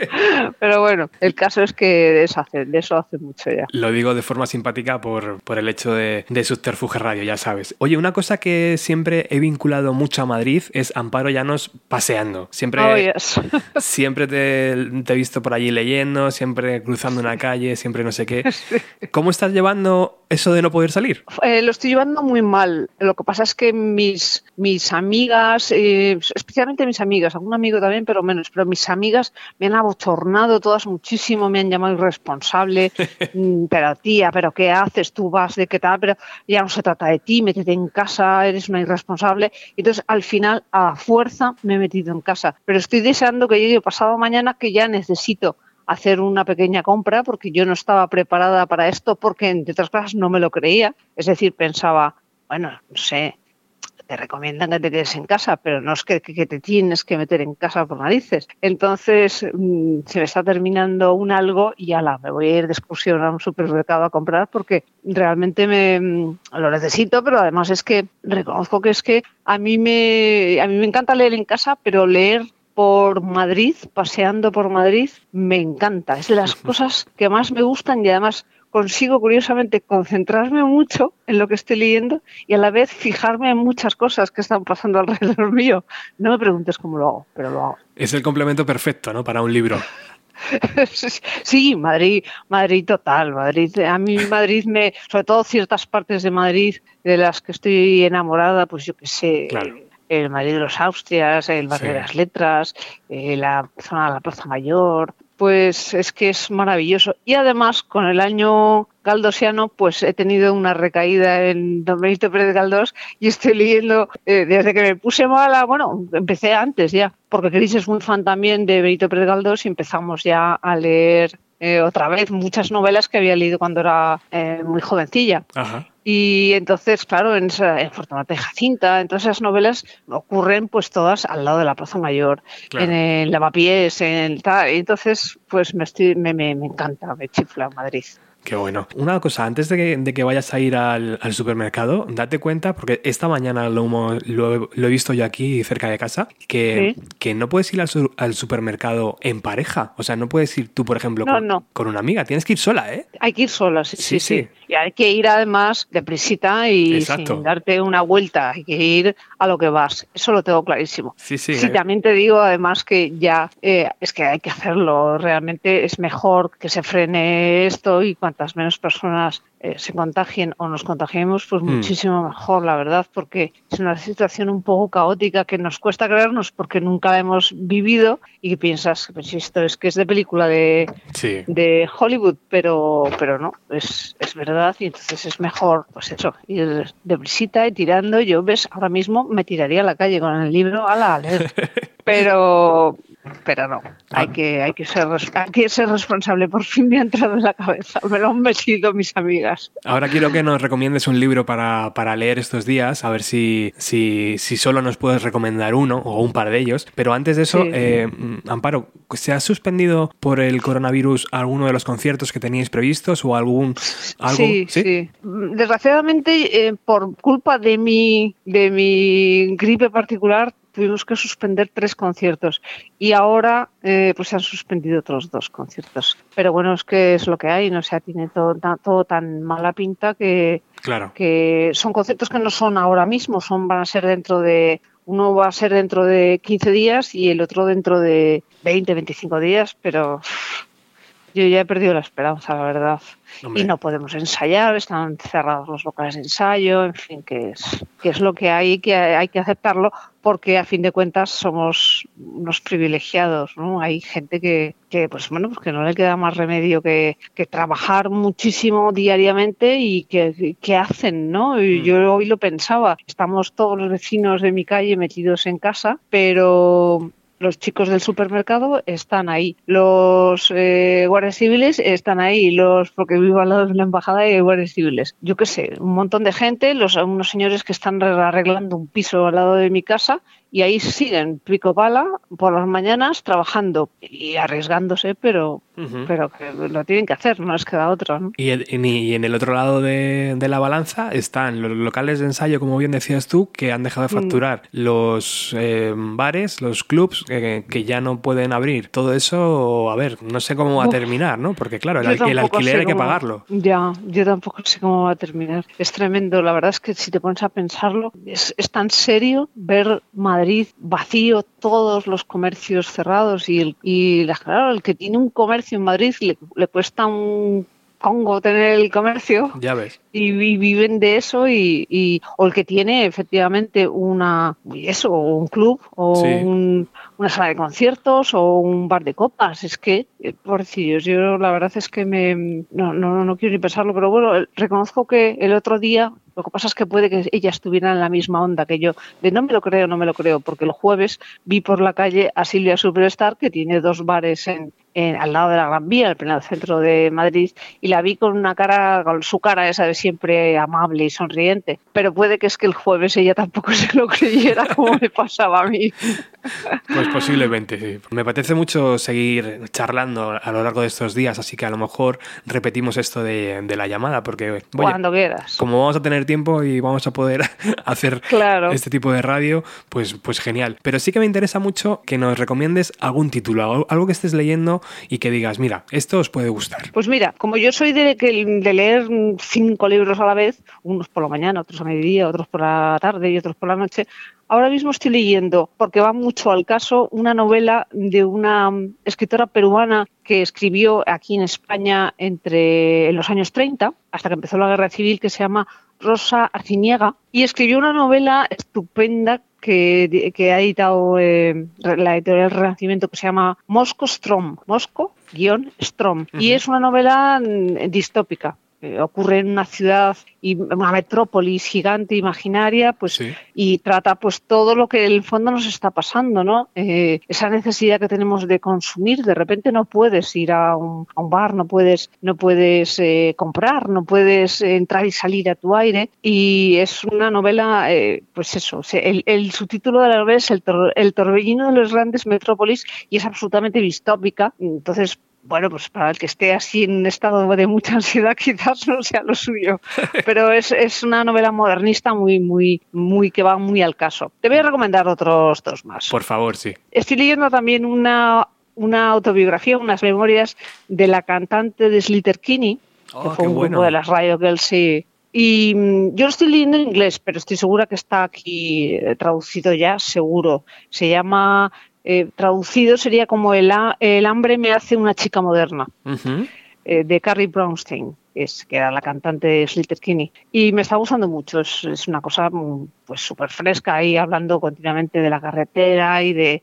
pero bueno, el caso es que de eso hace, de eso hace mucho ya. Lo digo de forma simpática por, por el hecho de, de subterfuge radio, ya sabes. Oye, una cosa que siempre he vinculado mucho a Madrid es Amparo Llanos paseando. Siempre... Oh, siempre te, he visto por allí leyendo, siempre cruzando una calle, siempre no sé qué. ¿Cómo estás llevando eso de no poder salir? Eh, lo estoy llevando muy mal. Lo que pasa es que mis, mis amigas, eh, especialmente mis amigas, algún amigo también, pero menos, pero mis amigas me han abochornado todas muchísimo, me han llamado irresponsable, mm, pero tía, pero ¿qué haces? Tú vas de qué tal, pero ya no se trata de ti, métete en casa, eres una irresponsable. Entonces, al final, a fuerza, me he metido en casa. Pero estoy deseando que llegue pasado mañana que ya necesito hacer una pequeña compra porque yo no estaba preparada para esto porque, entre otras cosas, no me lo creía. Es decir, pensaba, bueno, no sé, te recomiendan que te quedes en casa, pero no es que, te tienes que meter en casa por narices. Entonces, mm, se me está terminando un algo y ala, me voy a ir de excursión a un supermercado a comprar porque realmente me mm, lo necesito, pero además es que reconozco que es que a mí me a mí me encanta leer en casa, pero leer por Madrid, paseando por Madrid, me encanta. Es de las cosas que más me gustan y además consigo curiosamente concentrarme mucho en lo que estoy leyendo y a la vez fijarme en muchas cosas que están pasando alrededor mío. No me preguntes cómo lo hago, pero lo hago. Es el complemento perfecto, ¿no? Para un libro. Sí, Madrid, Madrid total, Madrid. A mí Madrid me, sobre todo ciertas partes de Madrid de las que estoy enamorada, pues yo qué sé, claro el Madrid de los Austrias, el barrio de las Letras, eh, la zona de la Plaza Mayor, pues es que es maravilloso. Y además, con el año galdosiano, pues he tenido una recaída en Don Benito Pérez Galdós y estoy leyendo eh, desde que me puse mala, bueno, empecé antes ya, porque Cris es muy fan también de Benito Pérez Galdós y empezamos ya a leer eh, otra vez muchas novelas que había leído cuando era muy jovencilla. Ajá. Y entonces, claro, en, en Fortunata y Jacinta, en todas esas novelas ocurren pues todas al lado de la Plaza Mayor, en el lavapiés, en el tal. Y entonces, pues me, estoy, me, me, me encanta, me chifla Madrid. Qué bueno. Una cosa, antes de que, vayas a ir al, supermercado, date cuenta, porque esta mañana lo, lo, he visto yo aquí cerca de casa, que, que no puedes ir al, supermercado en pareja. O sea, no puedes ir tú, por ejemplo, con, una amiga. Tienes que ir sola, ¿eh? Hay que ir sola, sí, sí. sí, Y hay que ir además deprisita y sin darte una vuelta. Hay que ir a lo que vas. Eso lo tengo clarísimo. Sí, sí. Sí, también te digo además que ya eh, es que hay que hacerlo. Realmente es mejor que se frene esto y cuanto menos personas eh, se contagien o nos contagiemos, pues mm. muchísimo mejor, la verdad, porque es una situación un poco caótica que nos cuesta creernos porque nunca la hemos vivido y que piensas, pues esto es que es de película de, de Hollywood, pero, pero no, es, es verdad y entonces es mejor, pues eso, ir de visita y tirando. Yo, ves, ahora mismo me tiraría a la calle con el libro a la leer. Pero, pero no, hay que, hay que, ser, hay que ser responsable. Por fin me ha entrado en la cabeza, me lo han metido mis amigas. Ahora quiero que nos recomiendes un libro para, para leer estos días, a ver si, si, si, solo nos puedes recomendar uno o un par de ellos. Pero antes de eso, eh, Amparo, ¿se ha suspendido por el coronavirus alguno de los conciertos que teníais previstos o algún... Algo? Sí, sí, Desgraciadamente, eh, por culpa de mi, de mi gripe particular, tuvimos que suspender tres conciertos y ahora eh, pues se han suspendido otros dos conciertos. Pero bueno, es que es lo que hay, no o sea, tiene todo, todo tan mala pinta que, claro. que son conciertos que no son ahora mismo, son van a ser dentro de uno va a ser dentro de 15 días y el otro dentro de 20, 25 días, pero yo ya he perdido la esperanza, la verdad. Y no podemos ensayar, están cerrados los locales de ensayo, en fin, que es, que es lo que hay, que hay que aceptarlo, porque a fin de cuentas somos unos privilegiados, ¿no? Hay gente que, que pues bueno, pues que no le queda más remedio que, que trabajar muchísimo diariamente y que, que hacen, ¿no? Y mm. yo hoy lo pensaba, estamos todos los vecinos de mi calle metidos en casa, pero los chicos del supermercado están ahí, los eh, guardias civiles están ahí, los porque vivo al lado de la embajada y hay guardias civiles. Yo qué sé, un montón de gente, los unos señores que están arreglando un piso al lado de mi casa y ahí siguen pico pala por las mañanas trabajando y arriesgándose, pero, pero que lo tienen que hacer, no les queda otra. Y, en el otro lado de, la balanza están los locales de ensayo, como bien decías tú, que han dejado de mm. facturar, los eh, bares, los clubs que, ya no pueden abrir. Todo eso, a ver, no sé cómo va a terminar, ¿no? Porque claro, el, alquiler hay que pagarlo. Ya, yo tampoco sé cómo va a terminar. Es tremendo, la verdad es que si te pones a pensarlo, es, es tan serio ver Madrid vacío, todos los comercios cerrados y, el, y claro, el que tiene un comercio en Madrid le, le cuesta un Congo tener el comercio. Ya ves. Y, viven de eso y, o el que tiene efectivamente una eso, un club o una sala de conciertos o un bar de copas. Es que, eh, pobrecillos, yo la verdad es que me no, no, no quiero ni pensarlo, pero bueno, reconozco que el otro día lo que pasa es que puede que ella estuviera en la misma onda que yo. De no me lo creo, no me lo creo, porque el jueves vi por la calle a Silvia Superstar, que tiene dos bares en, al lado de la Gran Vía, en el pleno centro de Madrid, y la vi con una cara, con su cara esa de siempre amable y sonriente. Pero puede que es que el jueves ella tampoco se lo creyera como me pasaba a mí. Pues posiblemente, sí. Me apetece mucho seguir charlando a lo largo de estos días, así que a lo mejor repetimos esto de, la llamada, porque... Cuando quieras. Como vamos a tener tiempo y vamos a poder hacer este tipo de radio, pues, pues genial. Pero sí que me interesa mucho que nos recomiendes algún título, algo que estés leyendo y que digas, mira, esto os puede gustar. Pues mira, como yo soy de, leer cinco libros a la vez, unos por la mañana, otros a mediodía, otros por la tarde y otros por la noche, Ahora mismo estoy leyendo, porque va mucho al caso, una novela de una escritora peruana que escribió aquí en España entre los años 30, hasta que empezó la guerra civil, que se llama Rosa Arciniega, y escribió una novela estupenda que, ha editado eh, la editorial Renacimiento que se llama Mosco Strom, Mosco-Strom, y es una novela mm, distópica eh, ocurre en una ciudad y una metrópolis gigante imaginaria pues y trata pues todo lo que en el fondo nos está pasando no eh, esa necesidad que tenemos de consumir de repente no puedes ir a un, bar no puedes no puedes eh, comprar no puedes entrar y salir a tu aire. Y es una novela pues eso el, el, subtítulo de la novela es el, el torbellino de los grandes metrópolis y es absolutamente distópica. Entonces bueno, pues para el que esté así en un estado de mucha ansiedad quizás no sea lo suyo, pero es, es, una novela modernista muy, muy, muy que va muy al caso. Te voy a recomendar otros dos más. Por favor, sí. Estoy leyendo también una, una autobiografía, unas memorias de la cantante de Slater Kinney, que oh, fue un grupo de las Radio Girls y mm, yo lo estoy leyendo en inglés, pero estoy segura que está aquí eh, traducido ya, seguro. Se llama eh, traducido sería como el, el, hambre me hace una chica moderna, eh, de Carrie Brownstein, es, que era la cantante de Slater Kinney. Y me está gustando mucho, es, una cosa mm, pues súper fresca ahí hablando continuamente de la carretera y de,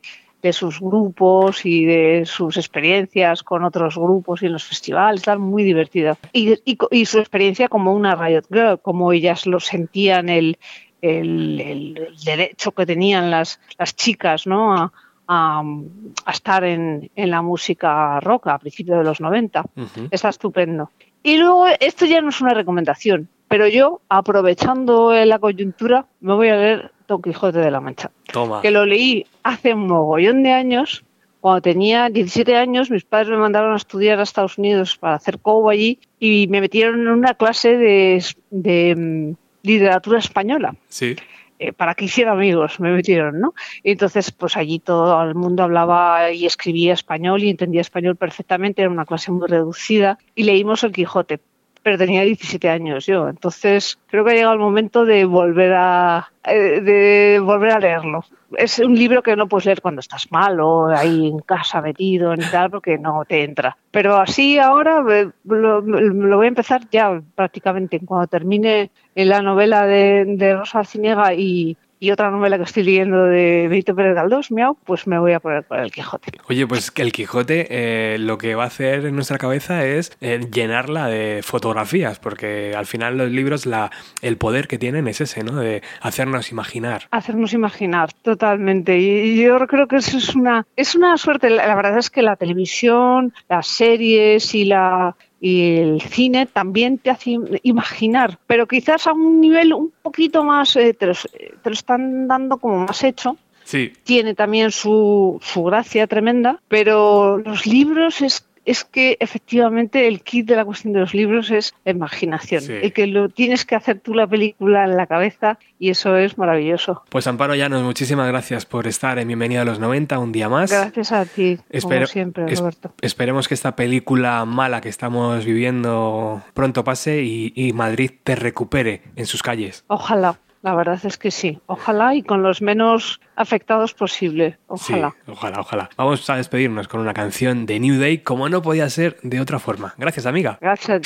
sus grupos y de sus experiencias con otros grupos y en los festivales, está muy divertida. Y, y, su experiencia como una Riot Girl, como ellas lo sentían, el, el, derecho que tenían las, las chicas ¿no? a, estar en, la música rock a principios de los 90. Está estupendo. Y luego, esto ya no es una recomendación, pero yo, aprovechando la coyuntura, me voy a leer Don Quijote de la Mancha. Toma. Que lo leí hace un mogollón de años. Cuando tenía 17 años, mis padres me mandaron a estudiar a Estados Unidos para hacer cobo allí y me metieron en una clase de, de mm, literatura española. Sí eh, para que hiciera amigos, me metieron, ¿no? Entonces, pues allí todo el mundo hablaba y escribía español y entendía español perfectamente, era una clase muy reducida y leímos el Quijote, pero tenía 17 años yo, entonces creo que ha llegado el momento de volver a, eh, de volver a leerlo. Es un libro que no puedes leer cuando estás mal o ahí en casa metido ni tal, porque no te entra. Pero así ahora eh, lo, voy a empezar ya prácticamente cuando termine la novela de, Rosa Alciniega y, y otra novela que estoy leyendo de Benito Pérez Galdós, Miau, pues me voy a poner por el Quijote. Oye, pues el Quijote eh, lo que va a hacer en nuestra cabeza es eh, llenarla de fotografías, porque al final los libros, la, el poder que tienen es ese, ¿no? De hacernos imaginar. Hacernos imaginar, totalmente. Y yo creo que eso es una, es una suerte. La verdad es que la televisión, las series y la y el cine también te hace imaginar, pero quizás a un nivel un poquito más, eh, te, lo, te, lo, están dando como más hecho. Sí. Tiene también su, su gracia tremenda, pero los libros es es que efectivamente el kit de la cuestión de los libros es la imaginación. Sí. Y que lo tienes que hacer tú la película en la cabeza y eso es maravilloso. Pues Amparo Llanos, muchísimas gracias por estar en Bienvenida a los 90 un día más. Gracias a ti, Espero- como siempre, es- Roberto. esperemos que esta película mala que estamos viviendo pronto pase y, y Madrid te recupere en sus calles. Ojalá, la verdad es que sí. Ojalá y con los menos afectados posible. Ojalá. Sí, ojalá, ojalá. Vamos a despedirnos con una canción de New Day, como no podía ser de otra forma. Gracias, amiga. Gracias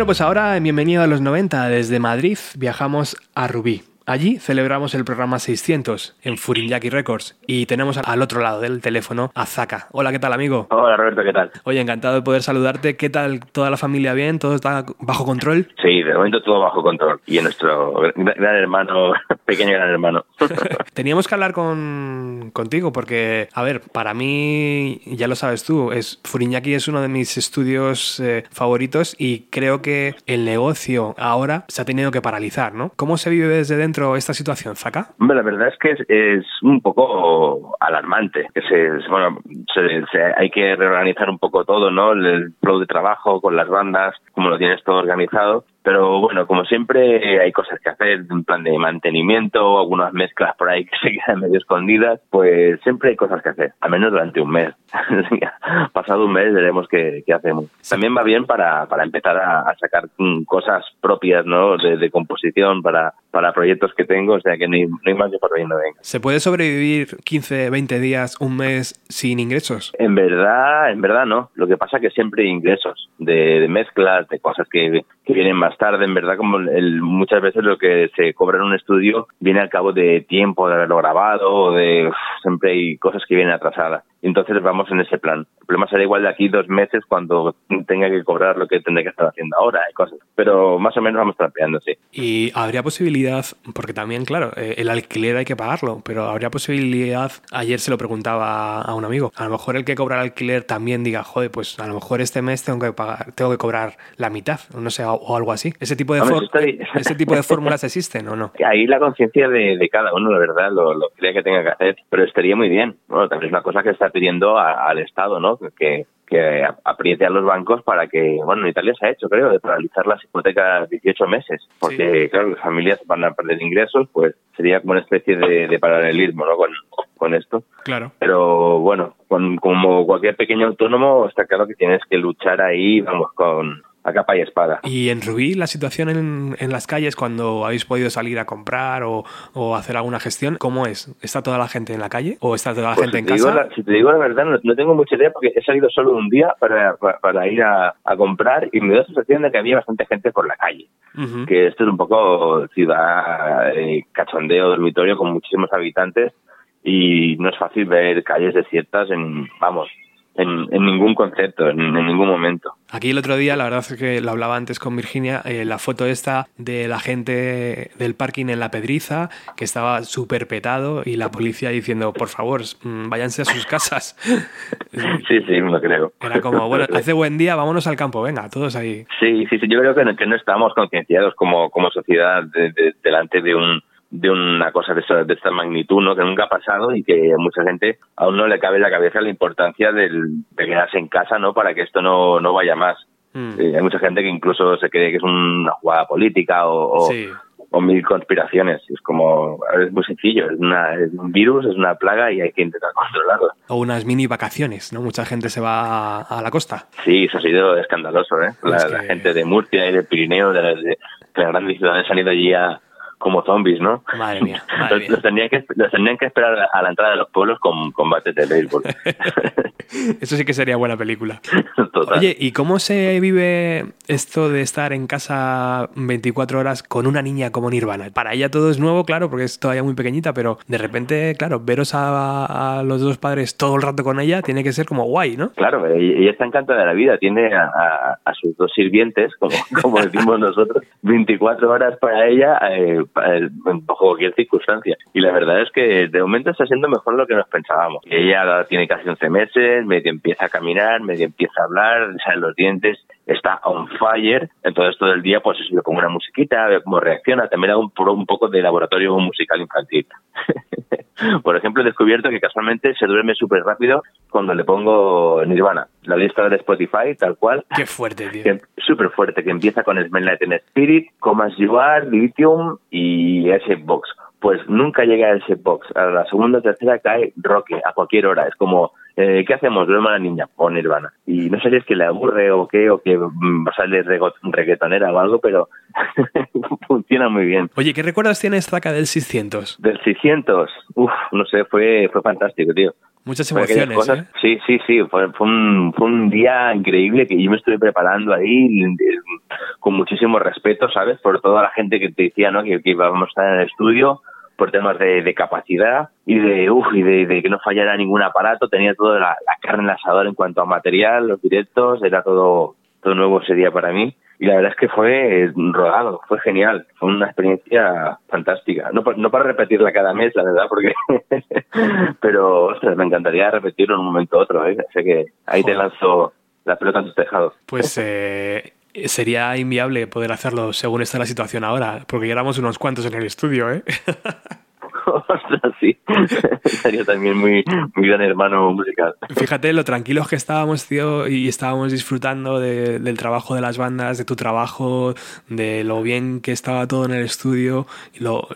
Bueno, pues ahora en Bienvenido a los 90, desde Madrid viajamos a Rubí. Allí celebramos el programa 600 en Furinyaki Records y tenemos al otro lado del teléfono a Zaka. Hola, ¿qué tal, amigo? Hola Roberto, ¿qué tal? Oye, encantado de poder saludarte. ¿Qué tal toda la familia bien? ¿Todo está bajo control? Sí, de momento todo bajo control. Y en nuestro gran hermano, pequeño gran hermano. Teníamos que hablar con, contigo porque, a ver, para mí, ya lo sabes tú, es Furinyaki es uno de mis estudios eh, favoritos y creo que el negocio ahora se ha tenido que paralizar, ¿no? ¿Cómo se vive desde dentro esta situación, Zaka? Hombre, la verdad es que es, es un poco alarmante. Que se- bueno, se- se- hay que reorganizar un poco todo, ¿no? El, el flow de trabajo con las bandas, como lo tienes todo organizado. Pero bueno, como siempre hay cosas que hacer, en plan de mantenimiento, algunas mezclas por ahí que se quedan medio escondidas, pues siempre hay cosas que hacer, al menos durante un mes. Pasado un mes veremos qué, qué hacemos. También va bien para, para empezar a, a sacar mm, cosas propias, ¿no? De, de composición para, para proyectos que tengo, o sea que no hay, no hay más que por ahí no venga. ¿Se puede sobrevivir 15, 20 días, un mes sin ingresos? En verdad, en verdad no. Lo que pasa es que siempre hay ingresos de, de mezclas, de cosas que, que vienen más tarde, en verdad, como el, muchas veces lo que se cobra en un estudio viene al cabo de tiempo de haberlo grabado de siempre hay cosas que vienen atrasadas. Entonces vamos en ese plan. El problema será igual de aquí dos meses cuando tenga que cobrar lo que tendré que estar haciendo ahora y cosas. Pero más o menos vamos trapeando, sí. Y habría posibilidad, porque también, claro, eh, el alquiler hay que pagarlo, pero habría posibilidad, ayer se lo preguntaba a un amigo, a lo mejor el que cobra el alquiler también diga, joder, pues a lo mejor este mes tengo que pagar, tengo que cobrar la mitad, o no sé, o, algo así. Ese tipo de, Hombre, ese tipo de fórmulas existen o no. Ahí la conciencia de, de cada uno, la verdad, lo, lo que tenga que hacer. Pero estaría muy bien. Bueno, también es una cosa que está pidiendo a- al Estado, ¿no? Que, que apriete a los bancos para que, bueno, en Italia se ha hecho, creo, de paralizar las hipotecas 18 meses. Porque, claro, las familias van a perder ingresos, pues sería como una especie de, de paralelismo, ¿no? Con, con esto. Claro. Pero bueno, con- como cualquier pequeño autónomo, está claro que tienes que luchar ahí, vamos, con a capa y espada. Y en Rubí, la situación en, en las calles cuando habéis podido salir a comprar o, o hacer alguna gestión, ¿cómo es? ¿Está toda la gente en la calle o está toda la Pues gente si en casa? la- si te digo la verdad, no, no tengo mucha idea porque he salido solo un día para, para, para ir a, a comprar y me da la sensación de que había bastante gente por la calle. Ujú. Que esto es un poco ciudad eh, cachondeo, dormitorio con muchísimos habitantes y no es fácil ver calles desiertas en, vamos, en, en ningún concepto, en, en ningún momento. Aquí el otro día, la verdad es que lo hablaba antes con Virginia, eh, la foto esta de la gente del parking en la Pedriza, que estaba súper petado y la policía diciendo, por favor, mm, váyanse a sus casas. Sí, sí, me lo creo. Era como, bueno, hace buen día, vámonos al campo, venga, todos ahí. Sí, sí, sí, yo creo que no, que no estamos concienciados como, como sociedad de- de- delante de un de una cosa de, esa- de esta magnitud, ¿no? Que nunca ha pasado y que a mucha gente aún no le cabe en la cabeza la importancia del, de quedarse en casa, ¿no? Para que esto no, no vaya más. Mm. Eh, hay mucha gente que incluso se cree que es una jugada política o, o, Sí. o mil conspiraciones. Es como, es muy sencillo, es, una, es un virus, es una plaga y hay que intentar controlarlo. O unas mini vacaciones, ¿no? Mucha gente se va a, a la costa. Sí, eso ha sido escandaloso, ¿eh? La, Es la gente de Murcia y del Pirineo, de, las- de las grandes ciudades han ido allí a- como zombies, ¿no? Madre mía, madre los, mía. los tendrían que, los tendrían que esperar a, la entrada de los pueblos con combates de béisbol. Eso sí que sería buena película. Total. Oye, ¿y cómo se vive esto de estar en casa 24 horas con una niña como Nirvana? Para ella todo es nuevo, claro, porque es todavía muy pequeñita, pero de repente, claro, veros a, a los dos padres todo el rato con ella tiene que ser como guay, ¿no? Claro, ella ella está encantada de la vida. Tiene a, a- a sus dos sirvientes, como, como decimos nosotros, 24 horas para ella eh, bajo cualquier circunstancia. Y la verdad es que de momento está siendo mejor lo que nos pensábamos. Ella tiene casi 11 meses, medio empieza a caminar, medio empieza a hablar, le salen los dientes, está on fire. Entonces todo el día pues le pongo una musiquita, veo cómo reacciona. También hago un, un poco de laboratorio musical infantil. Por ejemplo, he descubierto que casualmente se duerme súper rápido cuando le pongo Nirvana, la lista de Spotify, tal cual, Qué fuerte, tío. que súper fuerte, que empieza con Smell Like Spirit, Come As You Are, Lithium y ese box. Pues nunca llega a ese box. A la segunda o tercera cae Roque a cualquier hora. Es como, eh, ¿qué hacemos? Duerme la niña o Nirvana. Y no sé si es que le aburre o qué, o que mm, rego- reggaetonera o algo, pero funciona muy bien. Oye, ¿qué recuerdos tienes, Zaka, del 600? Del 600, uff, no sé, fue, fue fantástico, tío. Muchas emociones, cosas- ¿eh? Sí, sí, sí, fue, fue, un, fue un día increíble que yo me estuve preparando ahí con muchísimo respeto, ¿sabes? Por toda la gente que te decía, ¿no? Que, que íbamos a estar en el estudio por temas de, de capacidad y de, uf, y de, de que no fallara ningún aparato, tenía toda la, la carne en el asador en cuanto a material, los directos, era todo, todo nuevo ese día para mí. Y la verdad es que fue eh, rodado, fue genial, fue una experiencia fantástica. No, no para repetirla cada mes, la verdad, porque... Pero, ostras, me encantaría repetirlo en un momento u otro, ¿eh? Así que ahí te lanzo la pelota en tus tejados. Pues eh, sería inviable poder hacerlo según está la situación ahora, porque ya éramos unos cuantos en el estudio, ¿eh? ostras, sí. Sería también muy, muy gran hermano musical. Fíjate lo tranquilos que estábamos, tío, y estábamos disfrutando de- del trabajo de las bandas, de tu trabajo, de lo bien que estaba todo en el estudio. Y lo,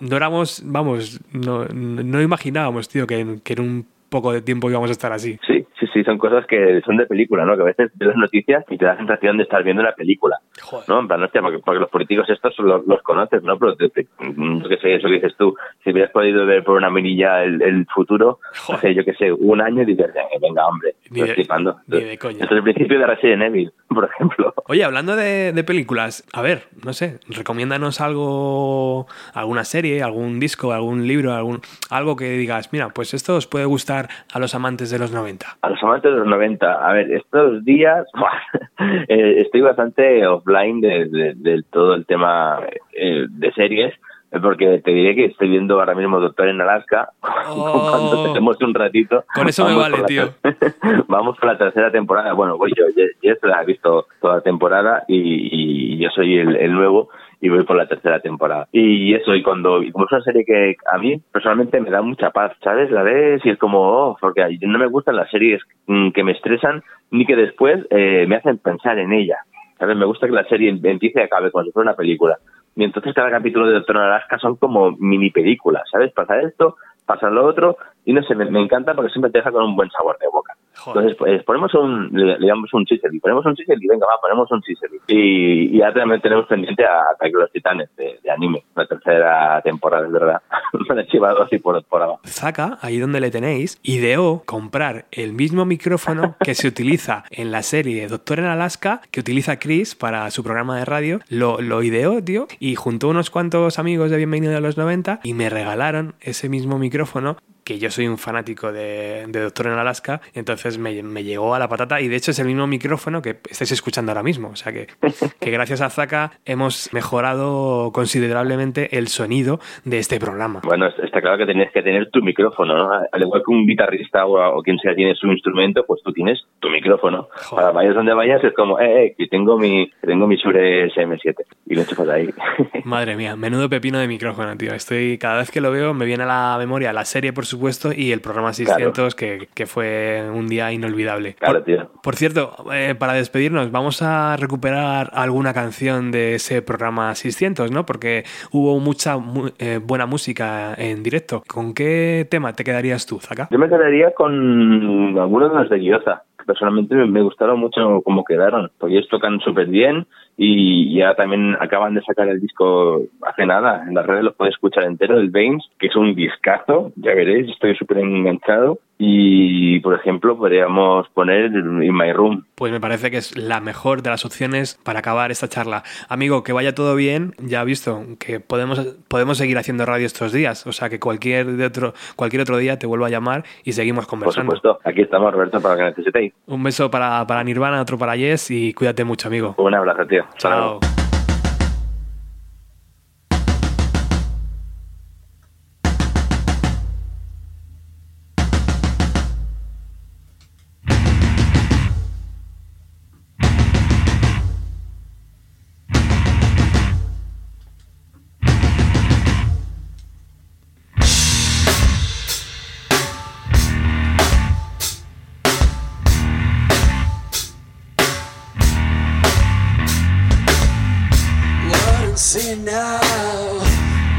no éramos, vamos, no, no imaginábamos, tío, que, en- que en un poco de tiempo íbamos a estar así. Sí, sí, son cosas que son de película, ¿no? Que a veces ves las noticias y te da la sensación de estar viendo una película, Joder. ¿no? En plan, hostia, porque, porque los políticos estos los, los conoces, ¿no? Pero te, te- yo qué sé, eso que dices tú, si hubieras podido ver por una mirilla el, el futuro, Joder. hace yo qué sé, un año y dices, "Eh, venga, hombre, Ni estoy de- flipando. ni de coña. El principio de Resident Evil, por ejemplo. Oye, hablando de, de películas, a ver, no sé, recomiéndanos algo, alguna serie, algún disco, algún libro, algún algo que digas, mira, pues esto os puede gustar a los amantes de los 90. A los amantes de los 90, a ver, estos días eh, estoy bastante offline de, de- de todo el tema eh, de series, porque te diré que estoy viendo ahora mismo Doctor en Alaska, Oh. cuando tenemos un ratito. Con eso me vale, la tío. vamos por la tercera temporada. Bueno, voy yo, Jess la ha visto toda la temporada y, y yo soy el, el nuevo y voy por la tercera temporada. Y eso, y cuando, y como es una serie que a mí personalmente me da mucha paz, ¿sabes? La ves y es como, oh, porque no me gustan las series mm, que me estresan ni que después eh, me hacen pensar en ella. ¿Sabes? Me gusta que la serie empiece y acabe si fuera una película. Y entonces cada capítulo de Doctor Alaska son como mini películas, ¿sabes? Pasa esto, pasa lo otro, y no sé, me, me encanta porque siempre te deja con un buen sabor de boca. Joder. Entonces, pues, ponemos un, le, le damos un ponemos un Sicily, venga, va, ponemos un Sicily. Y, y ya también tenemos pendiente a Ataque los Titanes de, de anime, la tercera temporada, es verdad. Me llevado así por, por abajo. Zaka, ahí donde le tenéis, ideó comprar el mismo micrófono que se utiliza en la serie Doctor en Alaska, que utiliza Chris para su programa de radio. Lo, lo ideó, tío, y juntó unos cuantos amigos de Bienvenido a los 90 y me regalaron ese mismo micrófono que yo soy un fanático de, de Doctor en Alaska, entonces me, me llegó a la patata y de hecho es el mismo micrófono que estáis escuchando ahora mismo. O sea que, que gracias a Zaka hemos mejorado considerablemente el sonido de este programa. Bueno, está claro que tienes que tener tu micrófono, ¿no? Al igual que un guitarrista o, o quien sea tiene su instrumento, pues tú tienes tu micrófono. Joder. Para vayas donde vayas es como, eh, eh, que tengo mi, que tengo mi Shure SM7 y lo enchufas ahí. Madre mía, menudo pepino de micrófono, tío. Estoy, cada vez que lo veo me viene a la memoria la serie, por supuesto, y el programa 600, que, que fue un día inolvidable. Claro, por, tío. por cierto, eh, para despedirnos, vamos a recuperar alguna canción de ese programa 600, ¿no? Porque hubo mucha mu- eh, buena música en directo. ¿Con qué tema te quedarías tú, Zaka? Yo me quedaría con algunos de los de Guioza. Personalmente me- gustaron mucho cómo quedaron, porque ellos tocan súper bien y ya también acaban de sacar el disco hace nada. En las redes lo puedes escuchar entero, el Veins, que es un discazo, ya veréis, estoy súper enganchado. Y, por ejemplo, podríamos poner In My Room. Pues me parece que es la mejor de las opciones para acabar esta charla. Amigo, que vaya todo bien. Ya visto que podemos, podemos seguir haciendo radio estos días. O sea que cualquier, de otro, cualquier otro día te vuelvo a llamar y seguimos Por conversando. supuesto, aquí estamos, Roberto, para lo que necesitéis. Un beso para, para Nirvana, otro para Jess y cuídate mucho, amigo. Un abrazo, tío. Luego. Chao.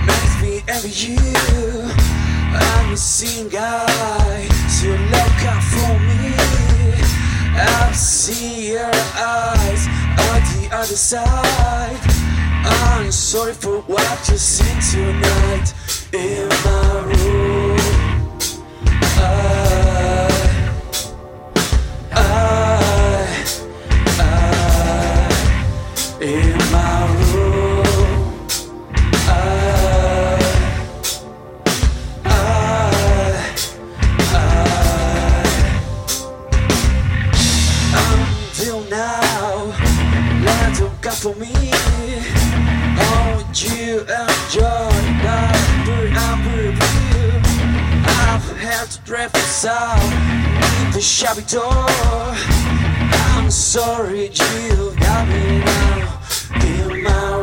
Makes me envy you. I'm a seeing guy, so look out for me. I see your eyes on the other side. I'm sorry for what you seen tonight in my room. I, for me. Oh, you enjoy that very unreal. I've had to us out in the shabby door. I'm sorry you got me now in my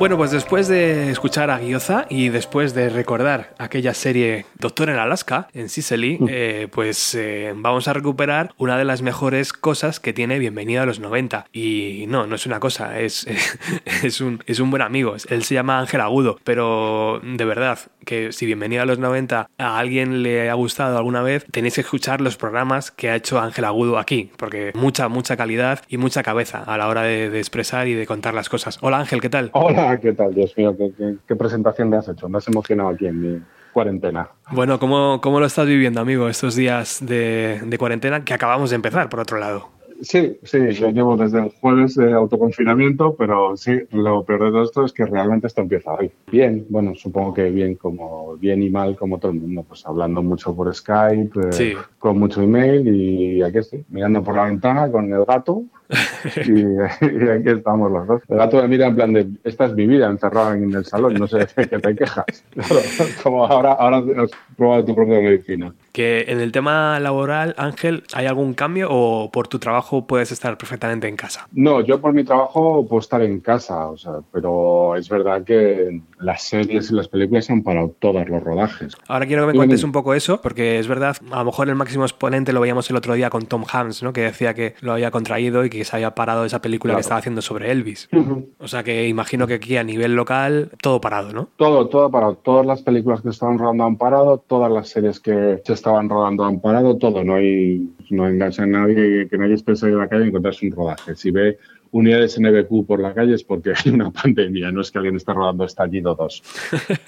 Bueno, pues después de escuchar a Guioza y después de recordar aquella serie Doctor en Alaska, en Sicily, eh, pues eh, vamos a recuperar una de las mejores cosas que tiene Bienvenido a los 90. Y no, no es una cosa, es, es, un, es un buen amigo. Él se llama Ángel Agudo, pero de verdad, que si Bienvenido a los 90 a alguien le ha gustado alguna vez, tenéis que escuchar los programas que ha hecho Ángel Agudo aquí, porque mucha, mucha calidad y mucha cabeza a la hora de, de expresar y de contar las cosas. Hola Ángel, ¿qué tal? Hola, ¿qué tal? Dios mío, qué, qué- qué presentación me has hecho. Me has emocionado aquí en mi cuarentena. Bueno, ¿cómo, cómo lo estás viviendo, amigo, estos días de, de cuarentena que acabamos de empezar, por otro lado? Sí, sí, yo llevo desde el jueves de autoconfinamiento, pero sí, lo peor de todo esto es que realmente esto empieza hoy. Bien, bueno, supongo que bien como bien y mal como todo el mundo, pues hablando mucho por Skype, eh, con mucho email y aquí estoy, mirando por la ventana con el gato y, y aquí estamos los dos. El gato me mira en plan de, esta es mi vida encerrada en el salón, no sé qué te quejas. Claro, como ahora, ahora has probado tu propia medicina. Que en el tema laboral, Ángel, ¿hay algún cambio o por tu trabajo puedes estar perfectamente en casa? No, yo por mi trabajo puedo estar en casa, o sea, pero es verdad que las series y las películas han parado todos los rodajes. Ahora quiero que me cuentes un poco eso, porque es verdad, a lo mejor el máximo exponente lo veíamos el otro día con Tom Hanks, ¿no? Que decía que lo había contraído y que se había parado esa película Claro. que estaba haciendo sobre Elvis. O sea que imagino que aquí a nivel local todo parado, ¿no? Todo, todo parado. Todas las películas que estaban rodando han parado, todas las series que se estaban rodando han parado, todo. No hay, no engancha a nadie, que nadie esté salir a la calle y encontrarse un rodaje. Si ve unidades NBQ por la calle es porque hay una pandemia, no es que alguien esté rodando Estallido 2.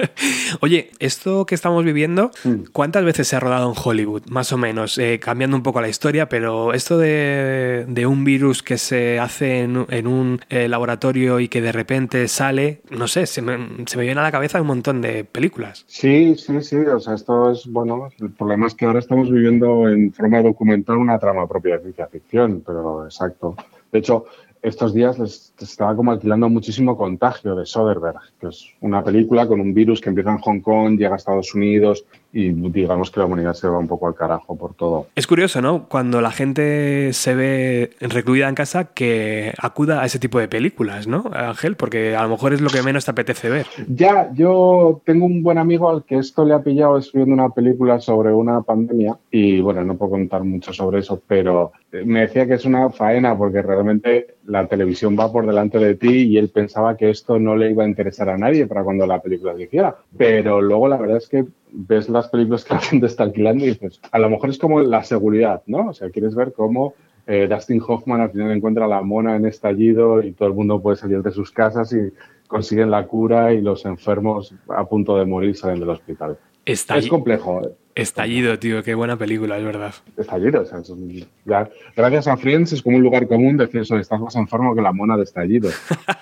Oye, esto que estamos viviendo, Mm. ¿cuántas veces se ha rodado en Hollywood? Más o menos, eh, cambiando un poco la historia, pero esto de, de un virus que se hace en, en un eh, laboratorio y que de repente sale, no sé, se me, se me viene a la cabeza un montón de películas. Sí, sí, sí. O sea, esto es, bueno, el problema es que ahora estamos viviendo en forma documental una trama propia de ciencia ficción, pero exacto. De hecho, estos días les estaba como alquilando muchísimo Contagio de Soderbergh, que es una película con un virus que empieza en Hong Kong, llega a Estados Unidos y digamos que la humanidad se va un poco al carajo por todo. Es curioso, ¿no? Cuando la gente se ve recluida en casa, que acuda a ese tipo de películas, ¿no, Ángel? Porque a lo mejor es lo que menos te apetece ver. Ya, yo tengo un buen amigo al que esto le ha pillado escribiendo una película sobre una pandemia y bueno, no puedo contar mucho sobre eso, pero eh, me decía que es una faena porque realmente la televisión va por delante de ti y él pensaba que esto no le iba a interesar a nadie para cuando la película se hiciera. Pero luego la verdad es que ves las películas que la gente está alquilando y dices, a lo mejor es como la seguridad, ¿no? O sea, quieres ver cómo eh, Dustin Hoffman al final encuentra la mona en estallido y todo el mundo puede salir de sus casas y consiguen la cura y los enfermos a punto de morir salen del hospital. Es complejo, ¿eh? Estallido, tío, qué buena película, es verdad. estallido. o sea, es un- ya- gracias a Friends es como un lugar común decir eso, estás más enfermo que la mona de estallido.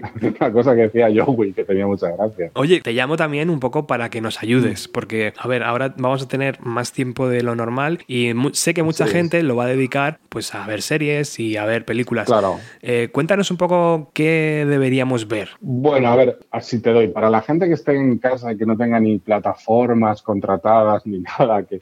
Una cosa que decía Joey, que tenía mucha gracia. Oye, te llamo también un poco para que nos ayudes, porque, a ver, ahora vamos a tener más tiempo de lo normal y sé que mucha Sí. gente lo va a dedicar pues a ver series y a ver películas. Claro. Eh, cuéntanos un poco qué deberíamos ver. Bueno, a ver, así te doy. Para la gente que esté en casa y que no tenga ni plataformas contratadas ni nada, que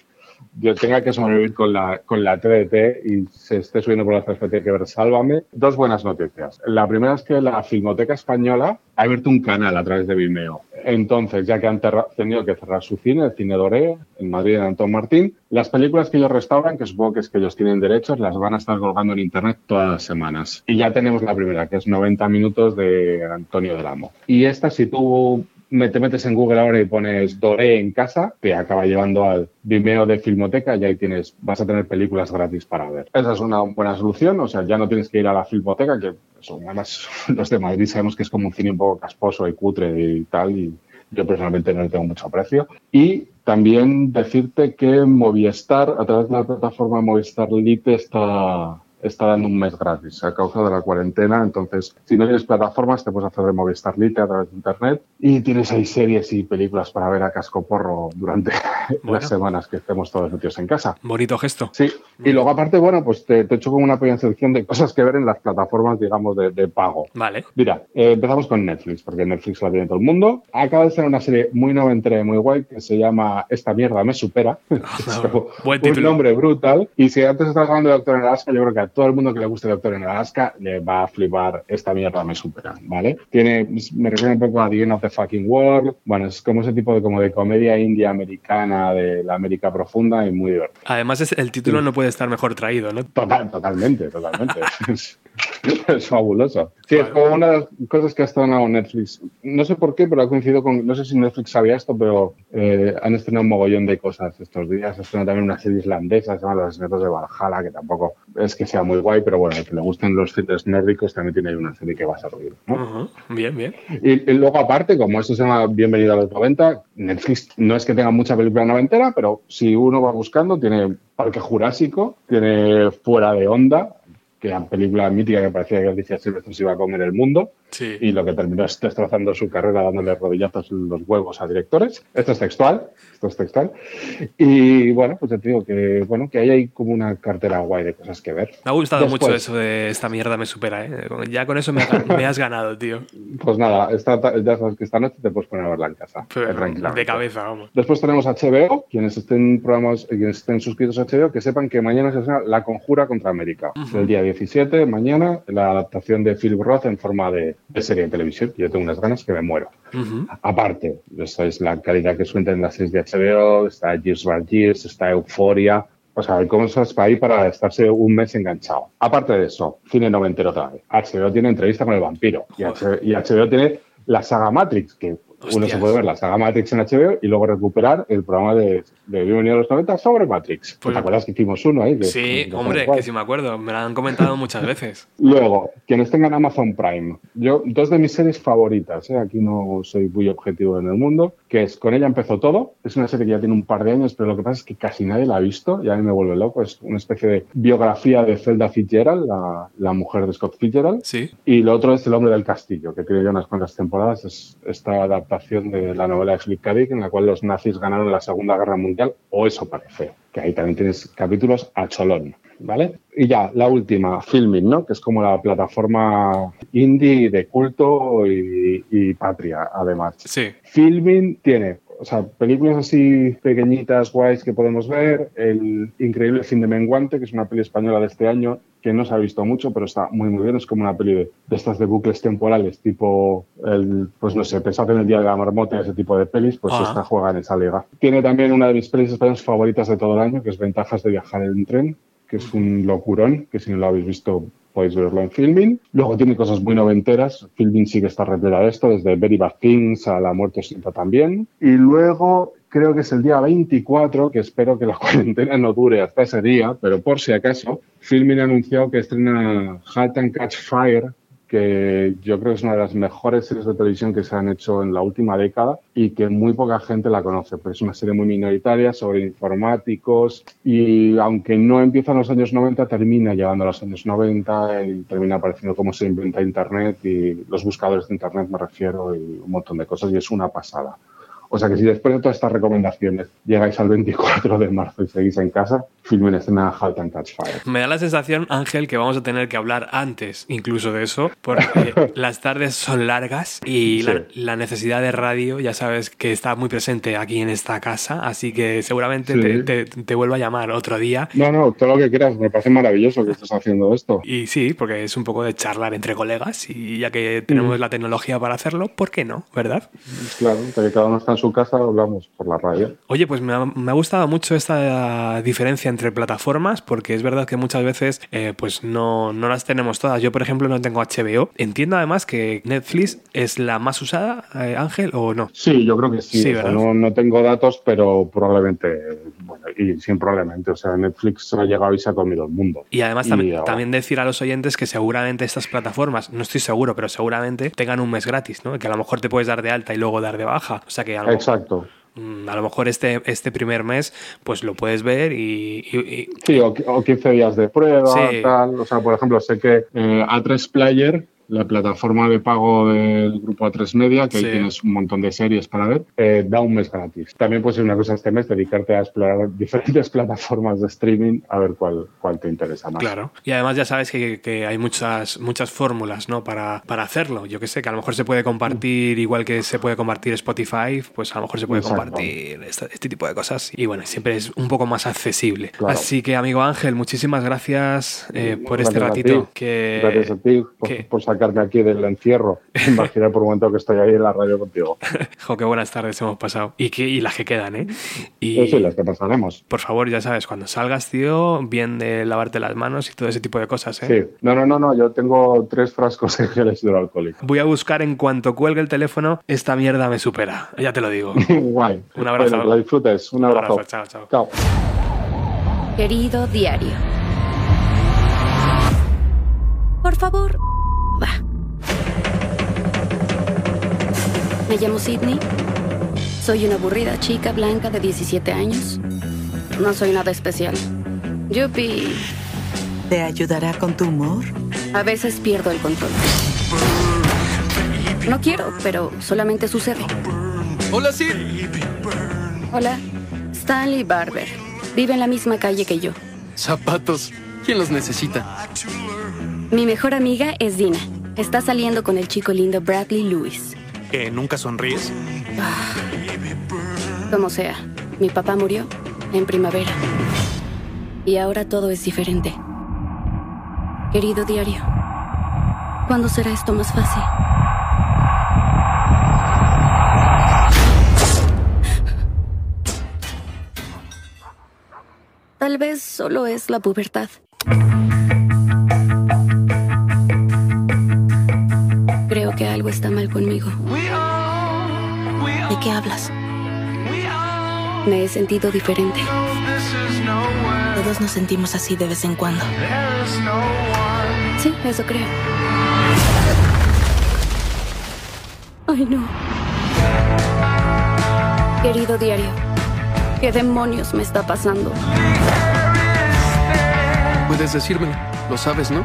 yo tenga que sobrevivir con la, con la TDT y se esté subiendo por la CFT que ver Sálvame, dos buenas noticias. La primera es que la Filmoteca Española ha abierto un canal a través de Vimeo. Entonces, ya que han tenido que cerrar su cine, el Cine Doré, en Madrid, en Antón Martín, las películas que ellos restauran, que supongo que es que ellos tienen derechos, las van a estar colgando en Internet todas las semanas. Y ya tenemos la primera, que es 90 minutos de Antonio del Amo. Y esta, tú me- te metes en Google ahora y pones Doré en casa, te acaba llevando al Vimeo de Filmoteca y ahí tienes, vas a tener películas gratis para ver. Esa es una buena solución, o sea, ya no tienes que ir a la Filmoteca, que eso, además los de Madrid sabemos que es como un cine un poco casposo y cutre y tal, y yo personalmente no le tengo mucho aprecio. Y también decirte que Movistar, a través de la plataforma Movistar Lite, está, está dando un mes gratis a causa de la cuarentena. Entonces, si no tienes plataformas, te puedes hacer de Movistar Lite a través de Internet y tienes ahí series y películas para ver a casco porro durante Bueno. las semanas que estemos todos metidos en casa. Bonito gesto. Sí, y luego aparte, bueno, pues te, te he hecho como una pequeña selección de cosas que ver en las plataformas, digamos, de, de pago. Vale. Mira, eh, empezamos con Netflix, porque Netflix la tiene todo el mundo. Acaba de ser una serie muy noventera y muy guay que se llama Esta mierda me supera. Es como Buen un título. nombre brutal. Y si antes estabas hablando de Doctor en Alaska, yo creo que a todo el mundo que le guste Doctor en Alaska le va a flipar esta mierda me supera, ¿vale? Tiene, me recuerda un poco a The End of the Fucking World. Bueno, es como ese tipo de, como de comedia india americana de la América profunda y muy divertido. Además, el título no puede estar mejor traído, ¿no? Total, totalmente, totalmente. es, fabuloso. Sí, es como una de las cosas que ha estrenado Netflix. No sé por qué, pero ha coincidido con. No sé si Netflix sabía esto, pero eh, han estrenado un mogollón de cosas estos días. Ha estrenado también una serie islandesa, se llama Los Asesinatos de Valhalla, que tampoco es que sea muy guay, pero bueno, al que le gusten los thrillers nórdicos también tiene ahí una serie que va a. Ujú, Bien, bien. Y, y luego, aparte, como esto se llama Bienvenido a los 90, Netflix no es que tenga mucha película noventera, pero si uno va buscando, tiene Parque Jurásico, tiene Fuera de Onda, que una película mítica que parecía que Alicia Silvestre se iba a comer el mundo, Sí. y lo que terminó es destrozando su carrera dándole rodillazos en los huevos a directores. Esto es textual, esto es textual. Y bueno, pues te digo que, bueno, que ahí hay como una cartera guay de cosas que ver. Me ha gustado Después- mucho eso de esta mierda me supera, ¿eh? Ya con eso me, me has ganado, tío. Pues nada, esta, ta- ya sabes que esta noche te puedes poner a verla en casa. Pero de cabeza, vamos. Después tenemos HBO, quienes estén programas, eh, quienes estén suscritos a HBO, que sepan que mañana se estrena La Conjura contra América. El día 17, mañana, la adaptación de Philip Roth en forma de, de serie de televisión. Yo tengo unas ganas que me muero. Aparte, esa es la calidad que suelten las series de HBO, está Years by Years, está Euphoria. O sea, hay cosas para ahí para estarse un mes enganchado. Aparte de eso, cine noventero otra vez. HBO tiene entrevista con el vampiro. Y HBO, y HBO tiene la saga Matrix, que uno se puede ver la saga Matrix en HBO y luego recuperar el programa de, de Bienvenido a los 90 sobre Matrix. Pues- ¿Te acuerdas que hicimos uno ahí? Sí, hombre, que sí me acuerdo. Me lo han comentado muchas veces. Luego, quienes tengan Amazon Prime. Yo, dos de mis series favoritas, ¿eh? aquí no soy muy objetivo en el mundo, que es Con ella empezó todo. Es una serie que ya tiene un par de años, pero lo que pasa es que casi nadie la ha visto y a mí me vuelve loco. Es una especie de biografía de Zelda Fitzgerald, la, la mujer de Scott Fitzgerald. Sí. Y lo otro es El hombre del castillo, que tiene ya unas cuantas temporadas. Es esta adaptación de la novela de Philip K. Dick, en la cual los nazis ganaron la Segunda Guerra Mundial, o eso parece. Que ahí también tienes capítulos a cholón, ¿vale? Y ya, la última, Filming, ¿no? Que es como la plataforma indie de culto y, y patria, además. Sí. Filming tiene, o sea, películas así pequeñitas, guays que podemos ver. El increíble fin de Menguante, que es una peli española de este año, que no se ha visto mucho, pero está muy, muy bien. Es como una peli de, de estas de bucles temporales, tipo, el, pues no sé, pensad en el Día de la Marmota, ese tipo de pelis, pues Ah. esta juega en esa liga. Tiene también una de mis pelis españolas favoritas de todo el año, que es Ventajas de viajar en tren, que es un locurón, que si no lo habéis visto podéis verlo en Filming. Luego tiene cosas muy noventeras. Filming sí que está repleta de esto, desde Very Bad Things a La Muerte Sienta también. Y luego creo que es el día 24, que espero que la cuarentena no dure hasta ese día, pero por si acaso, Filming ha anunciado que estrena Halt and Catch Fire, que yo creo que es una de las mejores series de televisión que se han hecho en la última década y que muy poca gente la conoce, porque es una serie muy minoritaria sobre informáticos y aunque no empieza en los años 90, termina llegando a los años 90 y termina apareciendo cómo se inventa Internet y los buscadores de Internet me refiero y un montón de cosas y es una pasada. O sea que si después de todas estas recomendaciones llegáis al 24 de marzo y seguís en casa, filmen escena Halt and Catch Fire. Me da la sensación, Ángel, que vamos a tener que hablar antes incluso de eso, porque las tardes son largas y la, Sí. la necesidad de radio, ya sabes que está muy presente aquí en esta casa, así que seguramente Sí. te, te, te vuelvo a llamar otro día. No, no, todo lo que quieras, me parece maravilloso que estés haciendo esto. Y sí, porque es un poco de charlar entre colegas y ya que tenemos la tecnología para hacerlo, ¿por qué no? ¿Verdad? Claro, que cada uno está en su casa, hablamos por la radio. Oye, pues me ha, me ha gustado mucho esta diferencia entre plataformas porque es verdad que muchas veces eh, pues no, no las tenemos todas. Yo, por ejemplo, no tengo HBO. Entiendo además que Netflix es la más usada, eh, Ángel, o no. Sí, yo creo que sí. Sí, o sea, ¿verdad? no, no tengo datos, pero probablemente, bueno, y sin probablemente, o sea, Netflix se ha llegado y se ha comido el mundo. Y además Y también, ahora- también decir a los oyentes que seguramente estas plataformas, no estoy seguro, pero seguramente tengan un mes gratis, ¿no? Que a lo mejor te puedes dar de alta y luego dar de baja. O sea que a lo, Exacto. mm, a lo mejor este, este primer mes pues lo puedes ver y- y- y Sí, o, o 15 días de prueba, Sí. tal. O sea, por ejemplo, sé que eh, A3 Player la plataforma de pago del grupo A3 Media, que Sí. ahí tienes un montón de series para ver, eh, da un mes gratis. También puede ser una cosa este mes, dedicarte a explorar diferentes plataformas de streaming a ver cuál, cuál te interesa más. Claro. Y además ya sabes que, que hay muchas, muchas fórmulas, ¿no? Para, para hacerlo. Yo que sé, que a lo mejor se puede compartir, igual que se puede compartir Spotify, pues a lo mejor se puede Exacto. compartir este, este tipo de cosas. Y bueno, siempre es un poco más accesible. Claro. Así que, amigo Ángel, muchísimas gracias eh, por este a ratito. ti. Que, Gracias a ti por, que- por sacarme aquí del encierro. Imaginar por un momento que estoy ahí en la radio contigo. Jo, qué buenas tardes hemos pasado. Y, que, y las que quedan, ¿eh? Y, y las que pasaremos. por favor, ya sabes, cuando salgas, tío, bien de lavarte las manos y todo ese tipo de cosas, ¿eh? Sí. No, no, no, no. Yo tengo tres frascos de gel hidroalcohólico. Voy a buscar en cuanto cuelgue el teléfono, esta mierda me supera. Ya te lo digo. Guay. Un abrazo. Bueno, lo disfrutes. Un Un abrazo. abrazo, chao, chao. Chao. Querido diario. Por favor, va. Me llamo Sidney. Soy una aburrida chica blanca de 17 años. No soy nada especial. Yupi. ¿Te ayudará con tu humor? A veces pierdo el control. No quiero, pero solamente sucede. Hola, Sid. Hola. Stanley Barber. Vive en la misma calle que yo. Zapatos. ¿Quién los necesita? Mi mejor amiga es Dina. Está saliendo con el chico lindo Bradley Lewis. ¿Que nunca sonríes? Como sea, mi papá murió en primavera. Y ahora todo es diferente. Querido diario, ¿cuándo será esto más fácil? Tal vez solo es la pubertad. Que algo está mal conmigo. ¿De qué hablas? Me he sentido diferente. Todos nos sentimos así de vez en cuando. Sí, eso creo. Ay, no. Querido diario, ¿qué demonios me está pasando? Puedes decírmelo. Lo sabes, ¿no?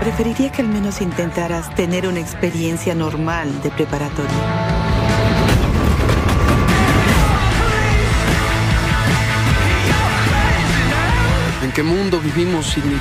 Preferiría que al menos intentaras tener una experiencia normal de preparatoria. ¿En qué mundo vivimos, Sidney?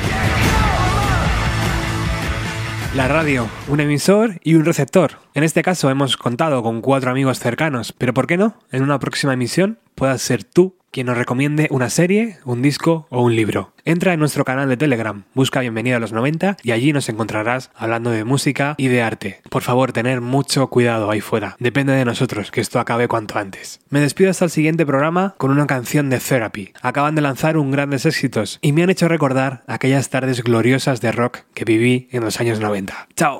La radio, un emisor y un receptor. En este caso hemos contado con cuatro amigos cercanos, pero ¿por qué no? En una próxima emisión puedas ser tú quien nos recomiende una serie, un disco o un libro. Entra en nuestro canal de Telegram, busca Bienvenido a los 90 y allí nos encontrarás hablando de música y de arte. Por favor, tener mucho cuidado ahí fuera. Depende de nosotros que esto acabe cuanto antes. Me despido hasta el siguiente programa con una canción de Therapy. Acaban de lanzar un grandes éxitos y me han hecho recordar aquellas tardes gloriosas de rock que viví en los años 90. ¡Chao!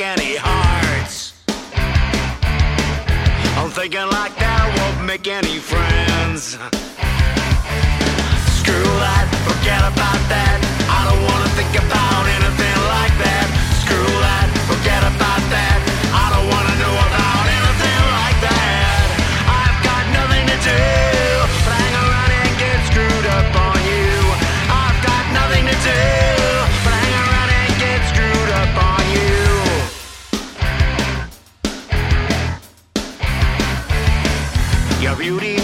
Any hearts. I'm thinking like that, won't make any friends. Screw that, forget about that. I don't wanna think about anything like that. Screw that, forget about beauty